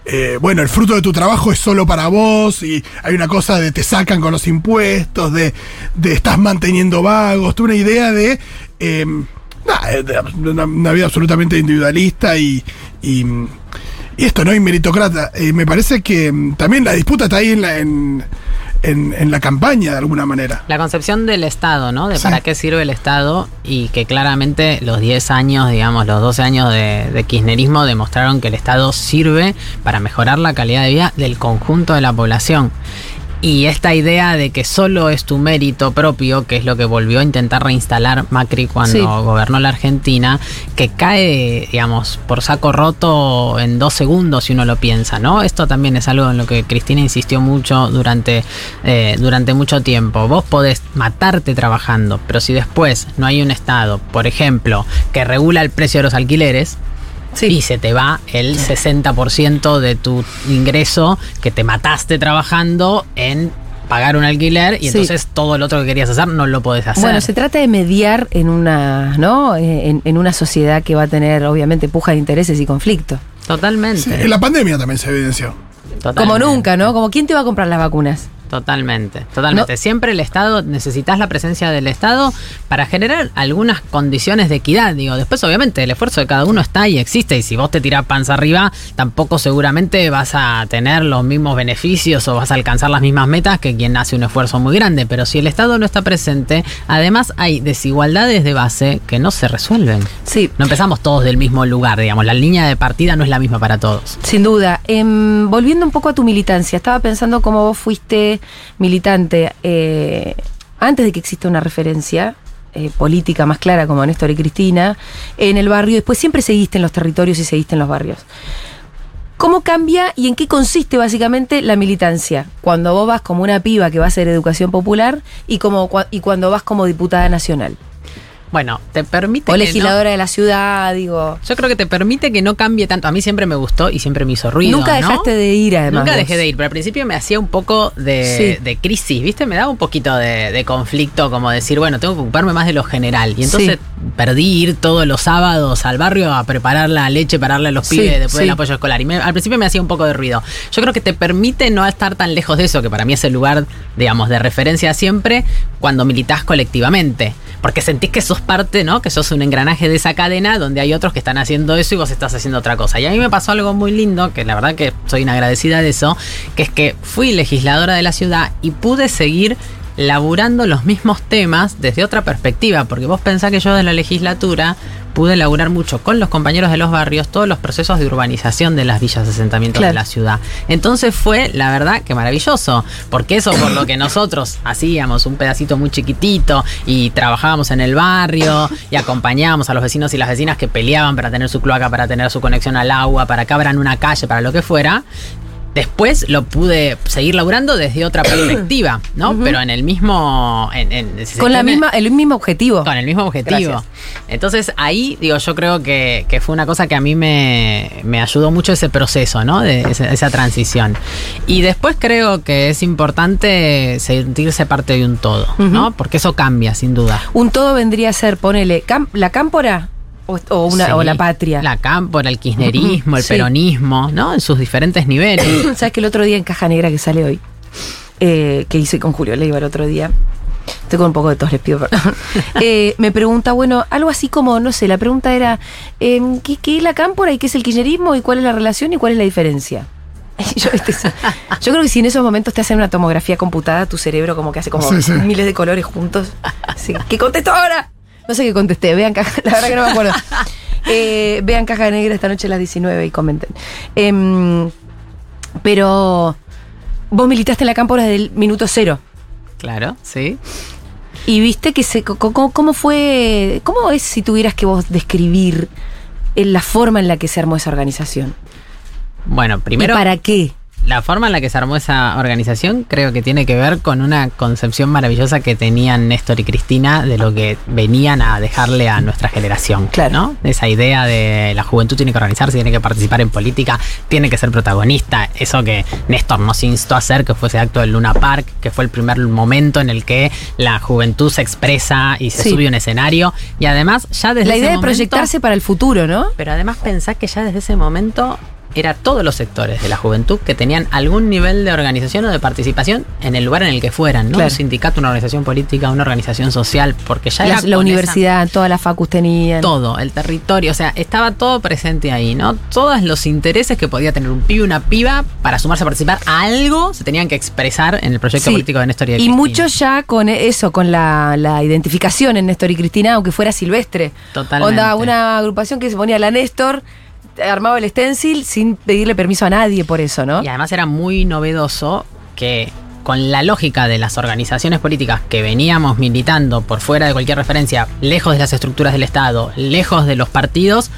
eh, bueno, el fruto de tu trabajo es solo para vos, y hay una cosa de te sacan con los impuestos, de, de estás manteniendo vagos, una idea de... eh, de una, vida absolutamente individualista y, y, esto, ¿no? Y meritocrata. Eh, me parece que mm, también la disputa está ahí en la, en, en- en la campaña, de alguna manera. La concepción del Estado, ¿no? De Sí. para qué sirve el Estado y que claramente los 10 años, digamos, los 12 años de, de kirchnerismo demostraron que el Estado sirve para mejorar la calidad de vida del conjunto de la población. Y esta idea de que solo es tu mérito propio, que es lo que volvió a intentar reinstalar Macri cuando Sí. gobernó la Argentina, que cae, digamos, por saco roto en dos segundos si uno lo piensa, ¿no? Esto también es algo en lo que Cristina insistió mucho durante, eh, durante mucho tiempo. Vos podés matarte trabajando, pero si después no hay un Estado, por ejemplo, que regula el precio de los alquileres, Sí. y se te va el 60% de tu ingreso que te mataste trabajando en pagar un alquiler y Sí. entonces todo lo otro que querías hacer no lo podés hacer. Bueno, se trata de mediar en una, ¿no? En, en una sociedad que va a tener, obviamente, puja de intereses y conflicto. Totalmente. Sí, en la pandemia también se evidenció. Como nunca, ¿no? Como quién te va a comprar las vacunas. Totalmente, totalmente. No- Siempre el Estado, necesitas la presencia del Estado para generar algunas condiciones de equidad. Digo, después obviamente el esfuerzo de cada uno está y existe. Y si vos te tirás panza arriba, tampoco seguramente vas a tener los mismos beneficios o vas a alcanzar las mismas metas que quien hace un esfuerzo muy grande. Pero si el Estado no está presente, además hay desigualdades de base que no se resuelven. Sí. No empezamos todos del mismo lugar, digamos. La línea de partida no es la misma para todos. Sin duda. Em, volviendo un poco a tu militancia, estaba pensando cómo vos fuiste militante eh, antes de que exista una referencia eh, política más clara como Néstor y Cristina en el barrio. Después siempre seguiste en los territorios y seguiste en los barrios. ¿Cómo cambia y en qué consiste básicamente la militancia? Cuando vos vas como una piba que va a hacer educación popular y, como, y cuando vas como diputada nacional. Bueno, te permite. O que no- legisladora de la ciudad, digo. Yo creo que te permite que no cambie tanto. A mí siempre me gustó y siempre me hizo ruido. Nunca ¿no? dejaste de ir, además. Nunca vos. dejé de ir, pero al principio me hacía un poco de, Sí. de crisis, ¿viste? Me daba un poquito de, de conflicto, como decir, bueno, tengo que ocuparme más de lo general. Y entonces perdí ir todos los sábados al barrio a preparar la leche para darle a los Sí, pibes después del apoyo escolar. Y me- al principio me hacía un poco de ruido. Yo creo que te permite no estar tan lejos de eso, que para mí es el lugar, digamos, de referencia siempre cuando militás colectivamente. Porque sentís que sos parte, ¿no? Que sos un engranaje de esa cadena donde hay otros que están haciendo eso y vos estás haciendo otra cosa. Y a mí me pasó algo muy lindo, que la verdad que soy inagradecida de eso, que es que fui legisladora de la ciudad y pude seguir laburando los mismos temas desde otra perspectiva, porque vos pensás que yo de la legislatura pude laburar mucho con los compañeros de los barrios todos los procesos de urbanización de las villas de asentamiento Claro. de la ciudad. Entonces fue, la verdad, que maravilloso, porque eso por lo que nosotros hacíamos un pedacito muy chiquitito y trabajábamos en el barrio y acompañábamos a los vecinos y las vecinas que peleaban para tener su cloaca, para tener su conexión al agua, para que abran una calle, para lo que fuera. Después lo pude seguir laburando desde otra perspectiva, ¿no? Pero en el mismo. en- en- si se Con la misma, el mismo objetivo. con el mismo objetivo. Gracias. Entonces ahí, digo, yo creo que, que fue una cosa que a mí me, me ayudó mucho ese proceso, ¿no? De esa, esa transición. Y después creo que es importante sentirse parte de un todo, ¿no? Porque eso cambia, sin duda. Un todo vendría a ser, ponele, cam- la cámpora o, o una, Sí. o la patria. La cámpora, el kirchnerismo, el Sí. peronismo, ¿no? En sus diferentes niveles. ¿Sabes que el otro día en Caja Negra que sale hoy, eh, que hice con Julio Leiva el otro día, estoy con un poco de tos, les pido perdón, eh, me pregunta, bueno, algo así como, no sé, la pregunta era, em, ¿qué, qué es la cámpora y qué es el kirchnerismo y cuál es la relación y cuál es la diferencia? Yo, este, yo creo que si en esos momentos te hacen una tomografía computada, tu cerebro como que hace como Sí, miles de colores juntos. ¿Qué contesto ahora? No sé qué contesté, vean caja, la verdad que no me acuerdo. Eh, vean caja negra esta noche a las 19 y comenten. Em, pero vos militaste en la cámpora desde el minuto cero. claro, sí. Y viste que se. ¿Cómo fue? ¿Cómo es si tuvieras que vos describir eh, la forma en la que se armó esa organización? Bueno, primero. ¿Y para qué? La forma en la que se armó esa organización creo que tiene que ver con una concepción maravillosa que tenían Néstor y Cristina de lo que venían a dejarle a nuestra generación. Claro. ¿no? Esa idea de la juventud tiene que organizarse, tiene que participar en política, tiene que ser protagonista. Eso que Néstor nos instó a hacer, que fue ese acto del Luna Park, que fue el primer momento en el que la juventud se expresa y se Sí. sube a un escenario. Y además, ya desde La ese idea de momento- proyectarse para el futuro, ¿no? pero además pensá que ya desde ese momento era todos los sectores de la juventud que tenían algún nivel de organización o de participación en el lugar en el que fueran, ¿no? Claro. Un sindicato, una organización política, una organización social, porque ya La, era la universidad, todas las facus tenían. esa- todo, el territorio, o sea, estaba todo presente ahí, ¿no? Todos los intereses que podía tener un pibe, una piba para sumarse a participar a algo se tenían que expresar en el proyecto Sí. político de Néstor y de Y muchos ya con eso, con la, la identificación en Néstor y Cristina, aunque fuera silvestre. Totalmente. Onda, una agrupación que se ponía la Néstor, armaba el stencil sin pedirle permiso a nadie por eso, ¿no? Y además era muy novedoso que con la lógica de las organizaciones políticas que veníamos militando por fuera de cualquier referencia, lejos de las estructuras del Estado, lejos de los partidos,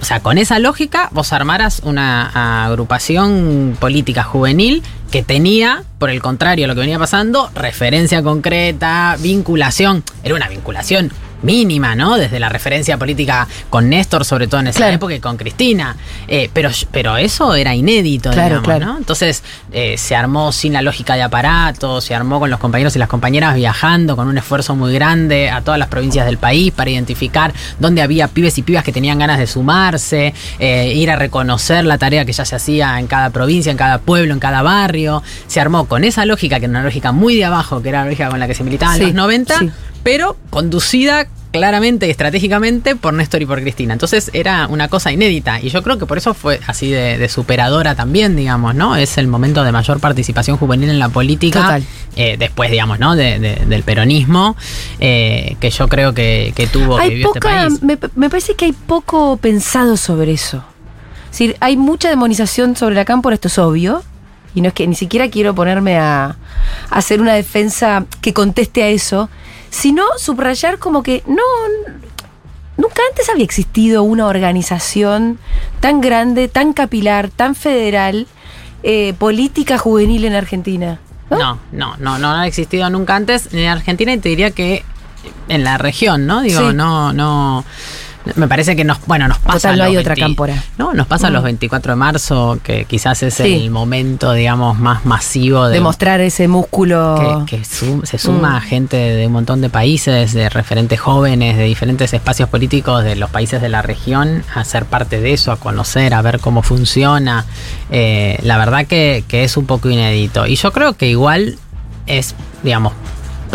o sea, con esa lógica vos armaras una agrupación política juvenil que tenía, por el contrario a lo que venía pasando, referencia concreta, vinculación. Era una vinculación mínima, ¿no? Desde la referencia política con Néstor, sobre todo en esa Claro. época, y con Cristina. Eh, pero, pero eso era inédito, Claro, digamos, claro. ¿no? Entonces eh, se armó sin la lógica de aparato, se armó con los compañeros y las compañeras viajando con un esfuerzo muy grande a todas las provincias del país para identificar dónde había pibes y pibas que tenían ganas de sumarse, eh, ir a reconocer la tarea que ya se hacía en cada provincia, en cada pueblo, en cada barrio. Se armó con esa lógica, que era una lógica muy de abajo, que era la lógica con la que se militaba en los 90, sí. pero conducida claramente y estratégicamente por Néstor y por Cristina. Entonces era una cosa inédita y yo creo que por eso fue así de, de superadora también, digamos, ¿no? Es el momento de mayor participación juvenil en la política. Eh, después, digamos, ¿no? De- de- del peronismo, eh, que yo creo que, que tuvo, que Hay vivió este poca, país. me, me parece que hay poco pensado sobre eso. Es decir, hay mucha demonización sobre la cámpora, esto es obvio. Y no es que ni siquiera quiero ponerme a, a hacer una defensa que conteste a eso, sino subrayar como que no, nunca antes había existido una organización tan grande, tan capilar, tan federal, eh, política juvenil en Argentina. ¿no? No, no, no, no ha existido nunca antes en Argentina y te diría que en la región, ¿no? Digo, Sí. no, no. Me parece que nos, bueno, nos pasa. Total, no los hay otra cámpora. No, nos pasa los 24 de marzo, que quizás es Sí. el momento, digamos, más masivo de, Demostrar ese músculo. que, se suma Mm. gente de un montón de países, de referentes jóvenes, de diferentes espacios políticos de los países de la región, a ser parte de eso, a conocer, a ver cómo funciona. Eh, la verdad que, que es un poco inédito. Y yo creo que igual es, digamos,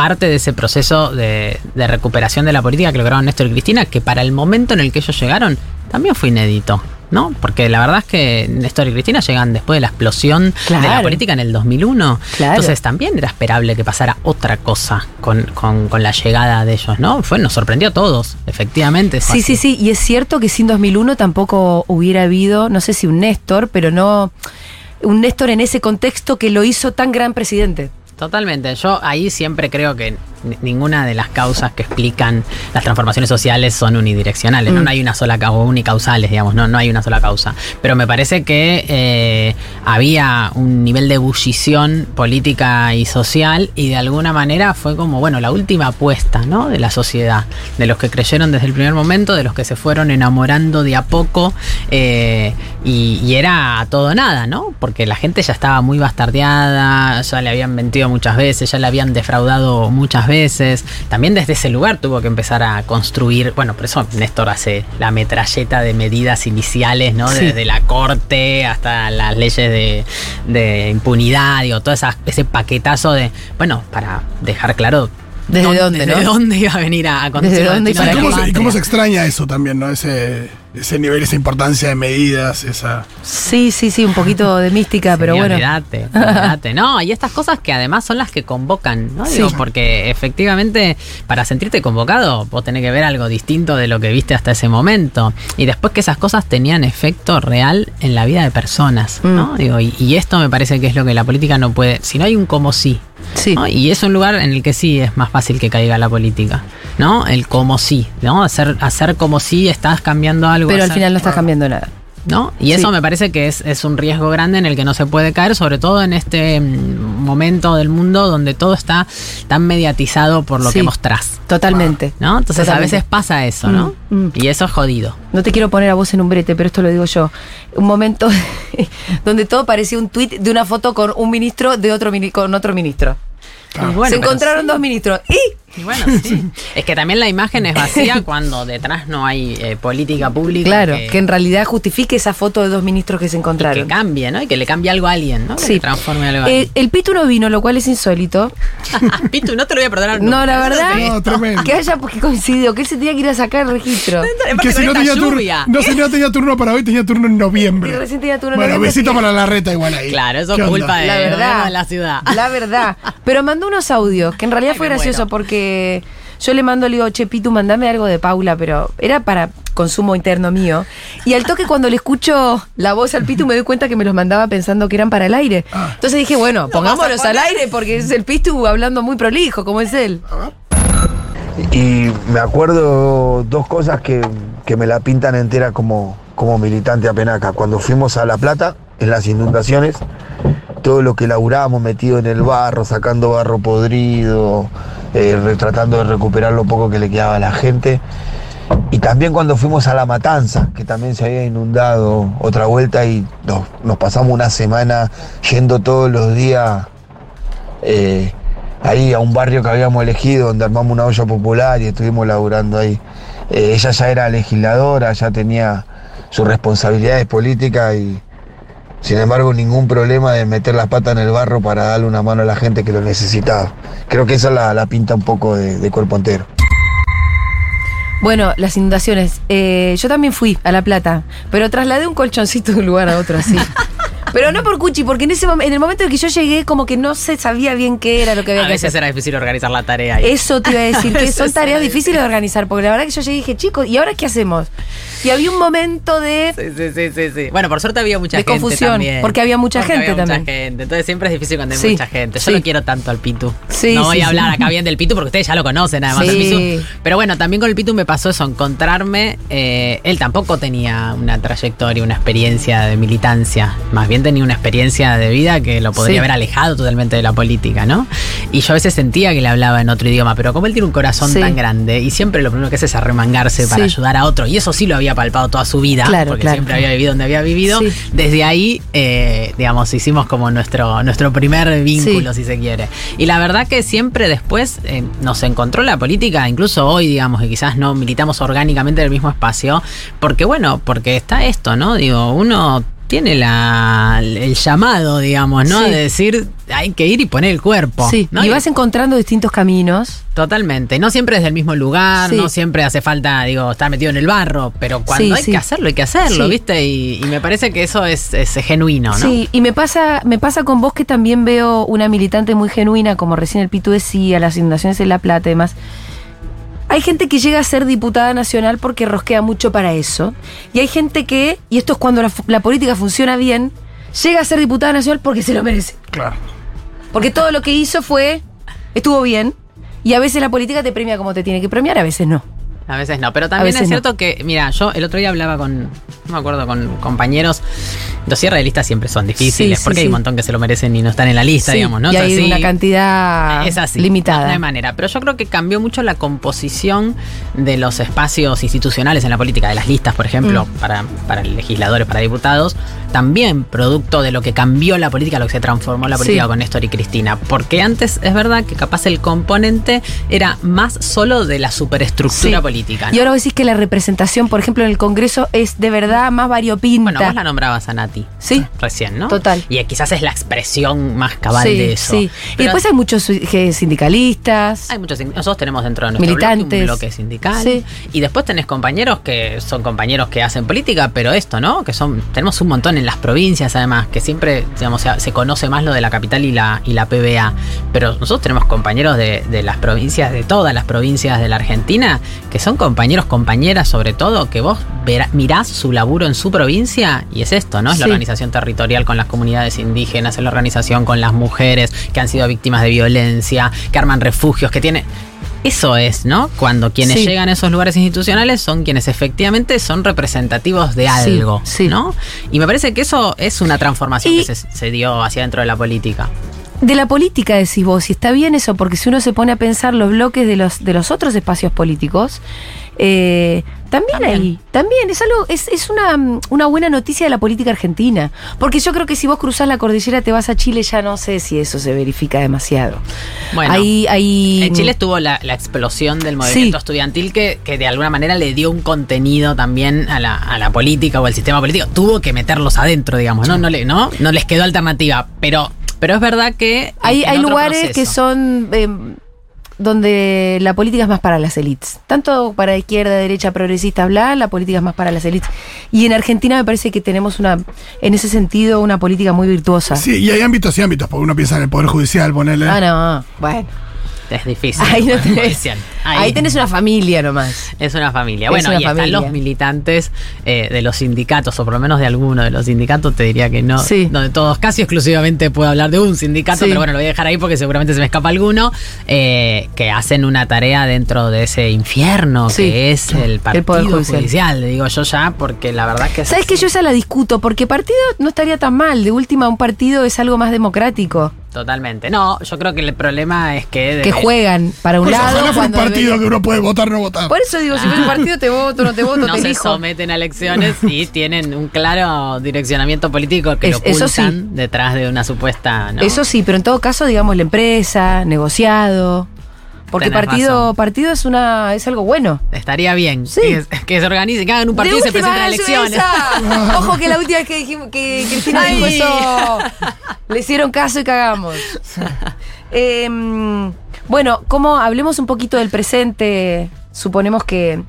parte de ese proceso de, de recuperación de la política que lograron Néstor y Cristina, que para el momento en el que ellos llegaron también fue inédito. ¿No? Porque la verdad es que Néstor y Cristina llegan después de la explosión de la política en el 2001. Claro. Entonces también era esperable que pasara otra cosa con, con- con la llegada de ellos, ¿no? Fue, nos sorprendió a todos, efectivamente. Sí, así. sí, sí, y es cierto que sin 2001 tampoco hubiera habido, no sé si un Néstor, pero no un Néstor en ese contexto que lo hizo tan gran presidente. Totalmente. Yo ahí siempre creo que ni- ninguna de las causas que explican las transformaciones sociales son unidireccionales. ¿no? Mm. No hay una sola causa, unicausales, digamos, no, no hay una sola causa. Pero me parece que eh, había un nivel de ebullición política y social y de alguna manera fue como, bueno, la última apuesta, ¿no? De la sociedad, de los que creyeron desde el primer momento, de los que se fueron enamorando de a poco eh, y, y era todo nada, ¿no? Porque la gente ya estaba muy bastardeada, ya le habían mentido muchas veces, ya le habían defraudado muchas veces. También desde ese lugar tuvo que empezar a construir, bueno, por eso Néstor hace la metralleta de medidas iniciales, ¿no? Sí. Desde la corte hasta las leyes de, de impunidad, digo, todo esa- ese paquetazo de, bueno, para dejar claro. ¿Desde dónde, desde no? dónde iba a venir a, a conducir ¿Desde el dónde y destino ¿Y para de cómo, la se, cómo se extraña eso también, ¿no? Ese, ese nivel, esa importancia de medidas, esa. Sí, sí, sí, un poquito de mística, pero bueno. Olvídate, olvídate. No, y estas cosas que además son las que convocan, ¿no? Digo, Sí. porque efectivamente para sentirte convocado vos tenés que ver algo distinto de lo que viste hasta ese momento. Y después que esas cosas tenían efecto real en la vida de personas, ¿no? Mm. Digo, y, y esto me parece que es lo que la política no puede. Si no hay un como sí. Sí. ¿no? Y es un lugar en el que sí es más fácil que caiga la política, ¿no? El como sí, ¿no? Hacer, hacer como si estás cambiando algo. Pero al final no estás cambiando nada. ¿no? Y eso me parece que es, es un riesgo grande en el que no se puede caer, sobre todo en este mm, momento del mundo donde todo está tan mediatizado por lo Sí. que mostrás. Totalmente. ¿No? Entonces Totalmente. a veces pasa eso, ¿no? Mm, mm. Y eso es jodido. No te quiero poner a vos en un brete, pero esto lo digo yo. Un momento donde todo parecía un tuit de una foto con un ministro de otro con otro ministro. Se encontraron sí. dos ministros. ¡Y! Y bueno, sí. es que también la imagen es vacía cuando detrás no hay eh, política pública. Claro, que, en realidad justifique esa foto de dos ministros que se y que encontraron. cambie, ¿no? Y que le cambie algo a alguien, ¿no? Que Sí. transforme algo a Eh, el Pitu no vino, lo cual es insólito. Pitu, no te lo voy a perdonar. No, nunca. la verdad, No, tremendo. que haya porque coincidió, que él se tenía que ir a sacar el registro. Que si no tenía, turno, no, si no tenía turno para hoy, tenía turno en noviembre. Y recién tenía turno en bueno, noviembre, besito así que- para la reta igual ahí. Claro, eso ¿Qué es culpa de, la verdad. de la ciudad. La verdad. Pero mandó unos audios, que en realidad Ay, fue gracioso muero. porque yo le mando, le digo, che, Pitu, mandame algo de Paula, pero era para consumo interno mío. Y al toque cuando le escucho la voz al Pitu me doy cuenta que me los mandaba pensando que eran para el aire. Ah. Entonces dije, bueno, pongámoslos al aire porque es el Pitu hablando muy prolijo, como es él. Y me acuerdo dos cosas que, que me la pintan entera como, como militante a Penaca. Cuando fuimos a La Plata, en las inundaciones, todo lo que laburábamos metido en el barro, sacando barro podrido, eh, tratando de recuperar lo poco que le quedaba a la gente. Y también cuando fuimos a La Matanza, que también se había inundado otra vuelta y nos, nos pasamos una semana yendo todos los días eh, ahí a un barrio que habíamos elegido, donde armamos una olla popular y estuvimos laburando ahí. Eh, ella ya era legisladora, ya tenía sus responsabilidades políticas y sin embargo ningún problema de meter las patas en el barro para darle una mano a la gente que lo necesitaba. Creo que esa la, la pinta un poco de, de cuerpo entero. Bueno, las inundaciones. Eh, yo también fui a La Plata, pero trasladé un colchoncito de un lugar a otro así. Pero no por Cuchi, porque en ese en el momento en que yo llegué, como que no se sabía bien qué era lo que había A que veces era difícil organizar la tarea. Eso te iba a decir, que son tareas difíciles de organizar, porque la verdad que yo llegué y dije, chicos, ¿y ahora qué hacemos? Y había un momento de... Sí, sí, sí, sí. Bueno, por suerte había mucha De gente confusión, también. porque había mucha gente había también. Mucha gente. Entonces siempre es difícil cuando hay Sí, mucha gente. Yo sí. lo quiero tanto al Pitu. Sí, no voy a hablar acá bien del Pitu porque ustedes ya lo conocen además. El Pitu. Pero bueno, también con el Pitu me pasó eso, encontrarme. eh, él tampoco tenía una trayectoria, una experiencia de militancia. Más bien tenía una experiencia de vida que lo podría Sí. haber alejado totalmente de la política, ¿no? Y yo a veces sentía que le hablaba en otro idioma, pero como él tiene un corazón Sí. tan grande y siempre lo primero que hace es arremangarse para ayudar a otro, y eso sí lo había palpado toda su vida, Claro, porque claro. siempre había vivido donde había vivido. Desde ahí, eh, digamos, hicimos como nuestro, nuestro primer vínculo, si se quiere. Y la verdad que siempre después eh, nos encontró la política, incluso hoy, digamos, que quizás no militamos orgánicamente en el mismo espacio, porque bueno, porque está esto, ¿no? Digo, uno tiene la, el llamado, digamos, ¿no? Sí. De decir, hay que ir y poner el cuerpo. Sí, ¿no? y vas encontrando distintos caminos. Totalmente. No siempre es del mismo lugar, Sí. no siempre hace falta, digo, estar metido en el barro, pero cuando Sí, hay que hacerlo, hay que hacerlo. ¿viste? Y, y me parece que eso es, es genuino, ¿no? Sí, y me pasa, me pasa con vos que también veo una militante muy genuina, como recién el Pitu decía, las inundaciones en La Plata y demás. Hay gente que llega a ser diputada nacional porque rosquea mucho para eso. Y hay gente que, y esto es cuando la, política funciona bien, llega a ser diputada nacional porque se lo merece. Claro. Porque todo lo que hizo fue, estuvo bien. Y a veces la política te premia como te tiene que premiar, a veces no. A veces no, pero también es no. cierto que, mira, yo el otro día hablaba con, no me acuerdo, con compañeros. Los cierres de lista siempre son difíciles Sí, sí, porque hay un montón que se lo merecen y no están en la lista, digamos, ¿no? y hay Entonces, una cantidad es así, limitada. No, hay manera. Pero yo creo que cambió mucho la composición de los espacios institucionales en la política, de las listas, por ejemplo, Mm. para, para legisladores, para diputados. También producto de lo que cambió la política, lo que se transformó la política con Néstor y Cristina. Porque antes es verdad que capaz el componente era más solo de la superestructura política. ¿no? Y ahora vos decís que la representación, por ejemplo, en el Congreso es de verdad más variopinta. Bueno, vos la nombrabas a Nati. Sí. Recién, ¿no? Total. Y eh, quizás es la expresión más cabal sí, de eso. sí. Y Pero después hay muchos sindicalistas. hay muchos. Nosotros tenemos dentro de nuestro bloque Militantes. un bloque sindical. Sí. Y después tenés compañeros que son compañeros que hacen política, pero esto, ¿no? Que son. Tenemos un montón en las provincias, además, que siempre, digamos, se, se conoce más lo de la capital y la, y la PBA. Pero nosotros tenemos compañeros de, de las provincias, de todas las provincias de la Argentina, que son compañeros, compañeras, sobre todo, que vos verá- mirás su laburo en su provincia y es esto, ¿no? Es la Sí. organización territorial con las comunidades indígenas, es la organización con las mujeres que han sido víctimas de violencia, que arman refugios, que tiene. Eso es, ¿no? Cuando quienes Sí. llegan a esos lugares institucionales son quienes efectivamente son representativos de Sí, algo, sí. ¿no? Y me parece que eso es una transformación Y- que se, se dio hacia dentro de la política. De la política decís vos, y está bien eso, porque si uno se pone a pensar los bloques de los, de los otros espacios políticos, eh, también, También. hay, también es algo, es, es una, mm, una buena noticia de la política argentina. Porque yo creo que si vos cruzás la cordillera, te vas a Chile, ya no sé si eso se verifica demasiado. Bueno, Ahí, ahí, En Chile estuvo la, la explosión del movimiento Sí. estudiantil que, que de alguna manera le dio un contenido también a la, a la política o al sistema político. Tuvo que meterlos adentro, digamos, ¿no? No, le, no, no les quedó alternativa. Pero, pero es verdad que. hay, hay lugares proceso. que son... eh, donde la política es más para las élites. Tanto para izquierda, derecha, progresista, bla, la política es más para las élites. Y en Argentina me parece que tenemos una, en ese sentido, una política muy virtuosa. Sí, y hay ámbitos y ámbitos, porque uno piensa en el Poder Judicial, ponerle. Ah, no, bueno. Es difícil. Ahí, no tenés, decían. ahí tenés una familia nomás. Es una familia. Es Bueno, una y están los militantes eh, de los sindicatos, o por lo menos de alguno de los sindicatos, te diría que no. Sí. No de todos, casi exclusivamente puedo hablar de un sindicato, Sí. pero bueno, lo voy a dejar ahí porque seguramente se me escapa alguno, eh, que hacen una tarea dentro de ese infierno Sí. que es el partido Poder judicial. Judicial. le digo yo ya, porque la verdad que es ¿Sabes que yo esa la discuto? Porque partido no estaría tan mal. De última, un partido es algo más democrático. Totalmente. No, yo creo que el problema es que... Que juegan para un Pues lado. ojalá fuera un cuando partido debería- que uno puede votar o no votar. Por eso digo, si fuera un partido te voto, no te voto, no te se elijo. someten a elecciones y tienen un claro direccionamiento político que Es- lo eso ocultan sí. detrás de una supuesta... ¿no? Eso sí, pero en todo caso, digamos, la empresa, negociado. Porque Tenés partido, razón. partido es una es algo bueno. Estaría bien Sí. que, que se organicen, que hagan un partido y se presenten a elecciones. Ojo que la última vez que dijimos que Cristina dijo eso, le hicieron caso y cagamos. Em, bueno, como hablemos un poquito del presente, suponemos que,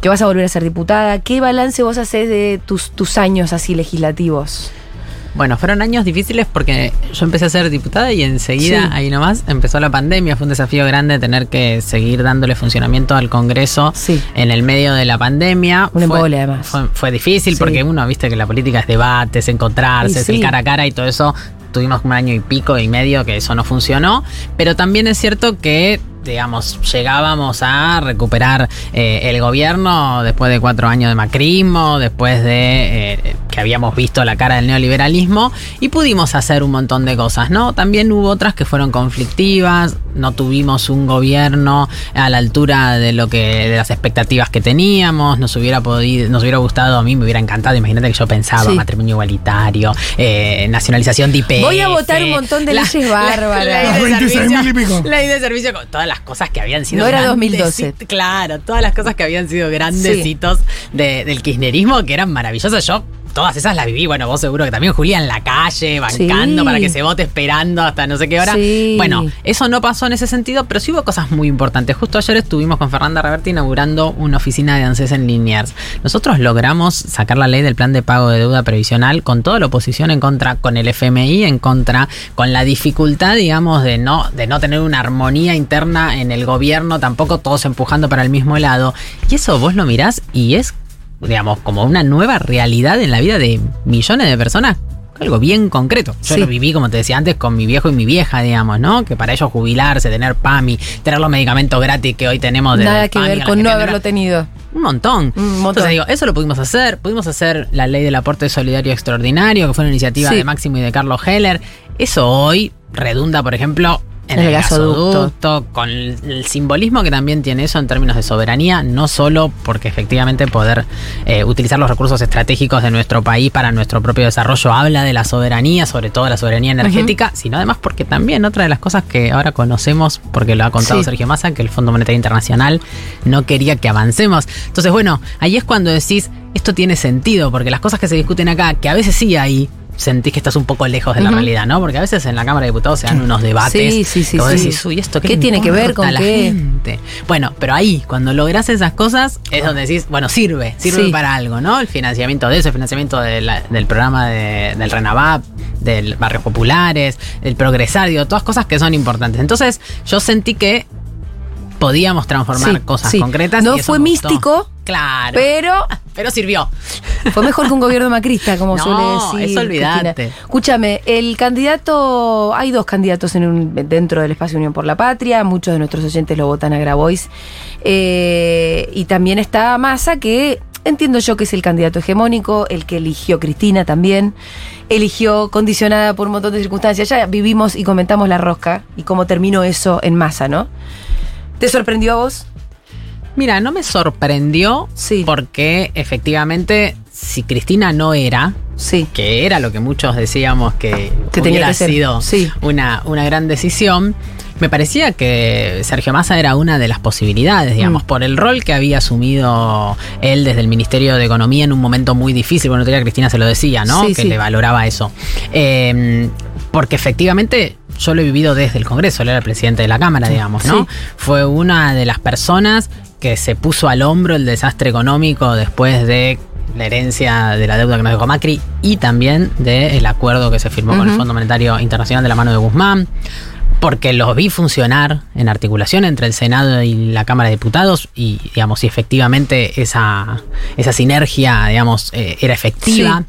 que vas a volver a ser diputada. ¿Qué balance vos haces de tus, tus años así legislativos? Bueno, fueron años difíciles porque yo empecé a ser diputada y enseguida, Sí. ahí nomás, empezó la pandemia. Fue un desafío grande tener que seguir dándole funcionamiento al Congreso Sí. en el medio de la pandemia. Un Fue- embole, además. Fue, fue difícil Sí. porque uno, viste que la política es debates, encontrarse, es el cara a cara y todo eso. Tuvimos un año y pico y medio que eso no funcionó. Pero también es cierto que digamos, llegábamos a recuperar eh, el gobierno después de cuatro años de macrismo, después de eh, que habíamos visto la cara del neoliberalismo y pudimos hacer un montón de cosas, ¿no? También hubo otras que fueron conflictivas, no tuvimos un gobierno a la altura de lo que de las expectativas que teníamos, nos hubiera podido, nos hubiera gustado, a mí me hubiera encantado, imagínate que yo pensaba Sí. matrimonio igualitario, eh, nacionalización de IPF. Voy a votar un montón de leyes bárbaras. ley Las de 26 servicio- mil y pico. Ley de servicio con todas las cosas que habían sido No era grandes 2012. hit- Claro, todas las cosas que habían sido grandes Sí. hitos de- del kirchnerismo que eran maravillosas. Yo todas esas las viví. Bueno, vos seguro que también, Julia, en la calle, bancando Sí. para que se vote esperando hasta no sé qué hora. Sí. Bueno, eso no pasó en ese sentido, pero sí hubo cosas muy importantes. Justo ayer estuvimos con Fernanda Reverti inaugurando una oficina de ANSES en Liniers. Nosotros logramos sacar la ley del plan de pago de deuda previsional con toda la oposición en contra, con el FMI en contra, con la dificultad, digamos, de no, de no tener una armonía interna en el gobierno, tampoco todos empujando para el mismo lado. Y eso vos lo mirás y es, digamos, como una nueva realidad en la vida de millones de personas algo bien concreto. Yo Sí. lo viví, como te decía antes, con mi viejo y mi vieja, digamos, ¿no? Que para ellos jubilarse, tener PAMI, tener los medicamentos gratis que hoy tenemos de Nada que ver con no haberlo tenido. Un montón. Un montón. Entonces digo, eso lo pudimos hacer. Pudimos hacer la ley del aporte solidario extraordinario, que fue una iniciativa Sí. de Máximo y de Carlos Heller. Eso hoy redunda, por ejemplo, en el, el gasoducto. gasoducto, con el, el simbolismo que también tiene eso en términos de soberanía, no solo porque efectivamente poder eh, utilizar los recursos estratégicos de nuestro país para nuestro propio desarrollo habla de la soberanía, sobre todo la soberanía energética, sino además porque también otra de las cosas que ahora conocemos, porque lo ha contado Sí. Sergio Massa, que el Fondo Monetario Internacional no quería que avancemos. Entonces, bueno, ahí es cuando decís, esto tiene sentido, porque las cosas que se discuten acá, que a veces sí hay, sentís que estás un poco lejos de la realidad, ¿no? Porque a veces en la Cámara de Diputados se dan unos debates. Sí, sí, sí, sí. decís, uy, ¿esto qué, ¿Qué le tiene que ver con a la qué? gente? Bueno, pero ahí, cuando lográs esas cosas, es donde decís, bueno, sirve, sirve Sí. para algo, ¿no? El financiamiento de eso, el financiamiento de la- del programa de- del Renavap, del Barrios Populares, el Progresario, todas cosas que son importantes. Entonces, yo sentí que podíamos transformar Sí, cosas sí. concretas. No y fue místico, Claro. Pero Pero sirvió. fue mejor que un gobierno macrista, como No, suele decir. olvidate. Cristina. Escúchame, el candidato, hay dos candidatos en un- dentro del espacio Unión por la Patria, muchos de nuestros oyentes lo votan a Grabois. Eh, y también está Massa, que entiendo yo que es el candidato hegemónico, el que eligió Cristina también. Eligió condicionada por un montón de circunstancias. Ya vivimos y comentamos la rosca y cómo terminó eso en Massa, ¿no? ¿Te sorprendió a vos? Mira, no me sorprendió Sí. porque efectivamente, si Cristina no era, Sí. que era lo que muchos decíamos que, Que tenía hubiera que ser, sido sí. una, una gran decisión. Me parecía que Sergio Massa era una de las posibilidades, digamos, Mm. por el rol que había asumido él desde el Ministerio de Economía en un momento muy difícil. Bueno, todavía Cristina se lo decía, ¿no? Sí, que sí. le valoraba eso. Eh, porque efectivamente yo lo he vivido desde el Congreso, él era el presidente de la Cámara, digamos, ¿no? Sí. Fue una de las personas que se puso al hombro el desastre económico después de la herencia de la deuda que nos dejó Macri y también del acuerdo que se firmó con el. Fondo Monetario Internacional de la mano de Guzmán. porque los vi funcionar en articulación entre el Senado y la Cámara de Diputados y, digamos, si efectivamente esa, esa sinergia, digamos, eh, era efectiva.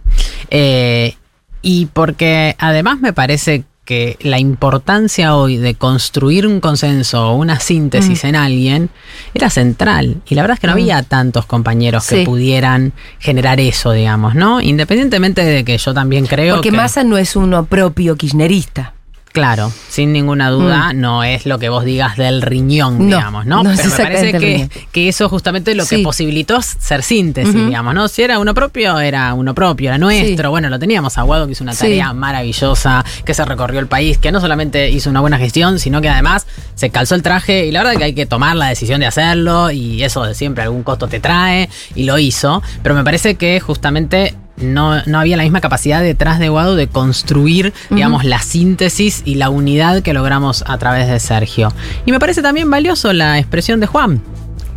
Eh, y porque además me parece que la importancia hoy de construir un consenso o una síntesis en alguien era central. Y la verdad es que no había tantos compañeros que pudieran generar eso, digamos, ¿no? Independientemente de que yo también creo Porque que... Massa no es uno propio kirchnerista. Claro, sin ninguna duda, no es lo que vos digas del riñón, No, digamos, ¿no? no es Pero me parece que, eso justamente lo que posibilitó ser síntesis, digamos, ¿no? Si era uno propio, era uno propio, era nuestro. Sí. Bueno, lo teníamos Aguado, que hizo una Sí. tarea maravillosa, que se recorrió el país, que no solamente hizo una buena gestión, sino que además se calzó el traje y la verdad que hay que tomar la decisión de hacerlo y eso de siempre algún costo te trae y lo hizo. Pero me parece que justamente no, no había la misma capacidad detrás de Guado de construir, digamos, la síntesis y la unidad que logramos a través de Sergio. Y me parece también valioso la expresión de Juan.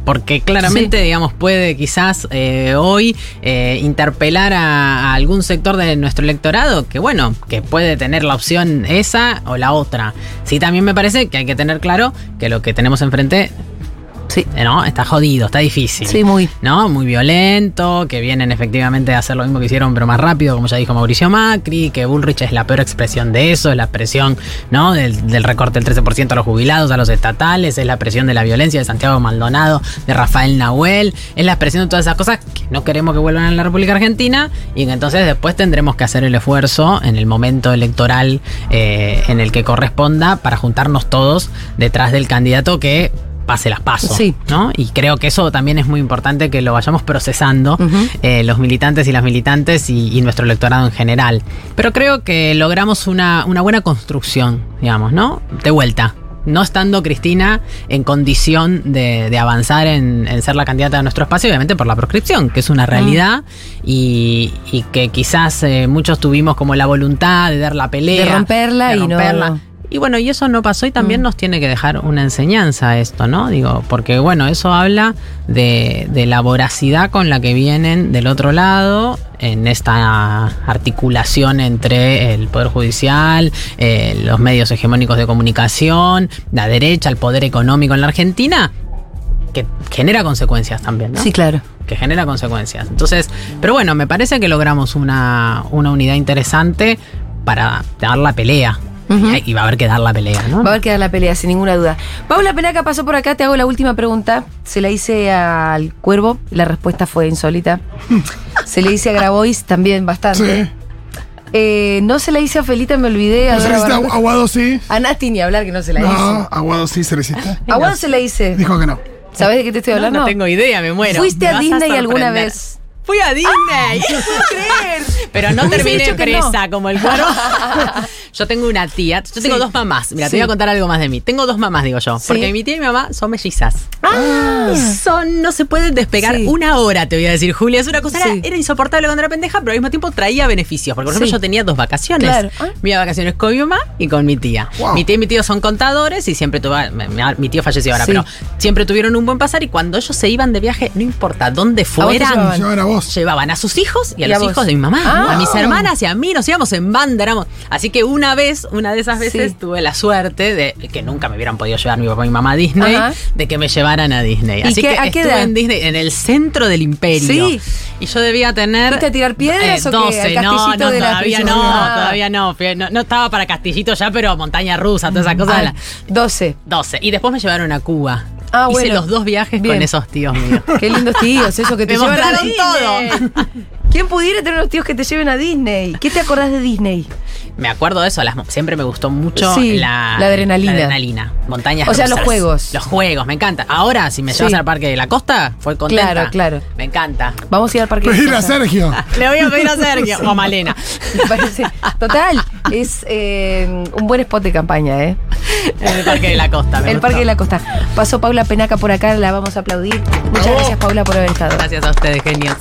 Porque claramente, Sí. digamos, puede quizás eh, hoy eh, interpelar a, a algún sector de nuestro electorado que, bueno, que puede tener la opción esa o la otra. Sí, también me parece que hay que tener claro que lo que tenemos enfrente, Sí. ¿no? Está jodido, está difícil. Sí, muy. ¿no? Muy violento, que vienen efectivamente a hacer lo mismo que hicieron, pero más rápido, como ya dijo Mauricio Macri, que Bullrich es la peor expresión de eso, es la expresión, ¿no? Del, del recorte del 13% a los jubilados, a los estatales, es la expresión de la violencia de Santiago Maldonado, de Rafael Nahuel, es la expresión de todas esas cosas que no queremos que vuelvan a la República Argentina y que entonces después tendremos que hacer el esfuerzo en el momento electoral eh, en el que corresponda para juntarnos todos detrás del candidato que pase las pasos. Sí. ¿no? Y creo que eso también es muy importante que lo vayamos procesando eh, los militantes y las militantes y, y nuestro electorado en general. Pero creo que logramos una, una buena construcción, digamos, ¿no? De vuelta. No estando Cristina en condición de, de avanzar en, en ser la candidata de nuestro espacio, obviamente por la proscripción, que es una realidad y, y que quizás eh, muchos tuvimos como la voluntad de dar la pelea. De romperla de y no- romperla. Y bueno, y eso no pasó y también nos tiene que dejar una enseñanza esto, ¿no? Digo, porque bueno, eso habla de, de la voracidad con la que vienen del otro lado en esta articulación entre el Poder Judicial, eh, los medios hegemónicos de comunicación, la derecha, el poder económico en la Argentina, que genera consecuencias también, ¿no? Sí, claro. que genera consecuencias. Entonces, pero bueno, me parece que logramos una, una unidad interesante para dar la pelea. Ujú. y, y va a haber que dar la pelea, ¿no? Va a haber que dar la pelea, sin ninguna duda. Paula Penaca pasó por acá, te hago la última pregunta. Se la hice al cuervo, la respuesta fue insólita. Se le hice a Grabois también bastante. Sí. Eh, no se la hice a Felita, me olvidé. No se va- Aguado sí. A Nati ni hablar que no se la No, hice. Aguado sí se le hiciste. A Juan se la hice. Dijo que no. ¿Sabes de qué te estoy No, hablando? no tengo idea, me muero. ¿Fuiste Me a Disney alguna vez? Fui a Disney. creer. Pero no terminé no. presa como el cuervo. yo tengo una tía, yo tengo Sí. dos mamás. Mira, Sí. te voy a contar algo más de mí. Tengo dos mamás, digo yo. Sí. Porque mi tía y mi mamá son mellizas. Ah. Y son, no se pueden despegar una hora, te voy a decir, Julia. Es una cosa, era- insoportable cuando era pendeja, pero al mismo tiempo traía beneficios. Porque, por ejemplo, yo tenía dos vacaciones. Claro. Ah. Mi vacaciones con mi mamá y con mi tía. Wow. Mi tía y mi tío son contadores y siempre tuve. Mi, tío falleció ahora, pero siempre tuvieron un buen pasar y cuando ellos se iban de viaje, no importa dónde fueran, vos. llevaban a sus hijos y a Y a los vos. hijos de mi mamá, Ah. a mis hermanas y a mí, nos íbamos en banda, éramos. Así que una vez, una de esas veces, Sí. tuve la suerte de que nunca me hubieran podido llevar mi papá y mi mamá a Disney, Ajá. de que me llevaran a Disney. ¿Y Así qué- que a qué estuve edad? en Disney, en el centro del imperio. Sí. Y yo debía tener. ¿Fuiste a tirar piedras o qué? 12, ¿Al no, castillito no, de la todavía no, Ah. todavía no. No. no estaba para castillito ya, pero montaña rusa, todas esas cosas. Ah, la- 12. 12. Y después me llevaron a Cuba. Ah, Hice bueno. los dos viajes Bien. con esos tíos míos. Qué lindos tíos, eso que te Me llevan a mostraron Disney. ¿Quién pudiera tener unos tíos que te lleven a Disney? ¿Qué te acordás de Disney? Me acuerdo de eso, las, siempre me gustó mucho Sí, la, la adrenalina. la adrenalina. Montañas O sea, los juegos. Los juegos, me encanta. Ahora, si me Sí. llevas al parque de la costa, fue contenta. Claro, claro. Me encanta. Vamos a ir al parque. de Pedir a Costa. Sergio. Le voy a pedir a Sergio o a Malena. Me parece. Total, es eh, un buen spot de campaña, ¿eh? En el parque de la costa. me El gustó. Parque de la Costa. Pasó Paula Penaca por acá, la vamos a aplaudir. Muchas gracias, Paula, por haber estado. Gracias a ustedes, genios.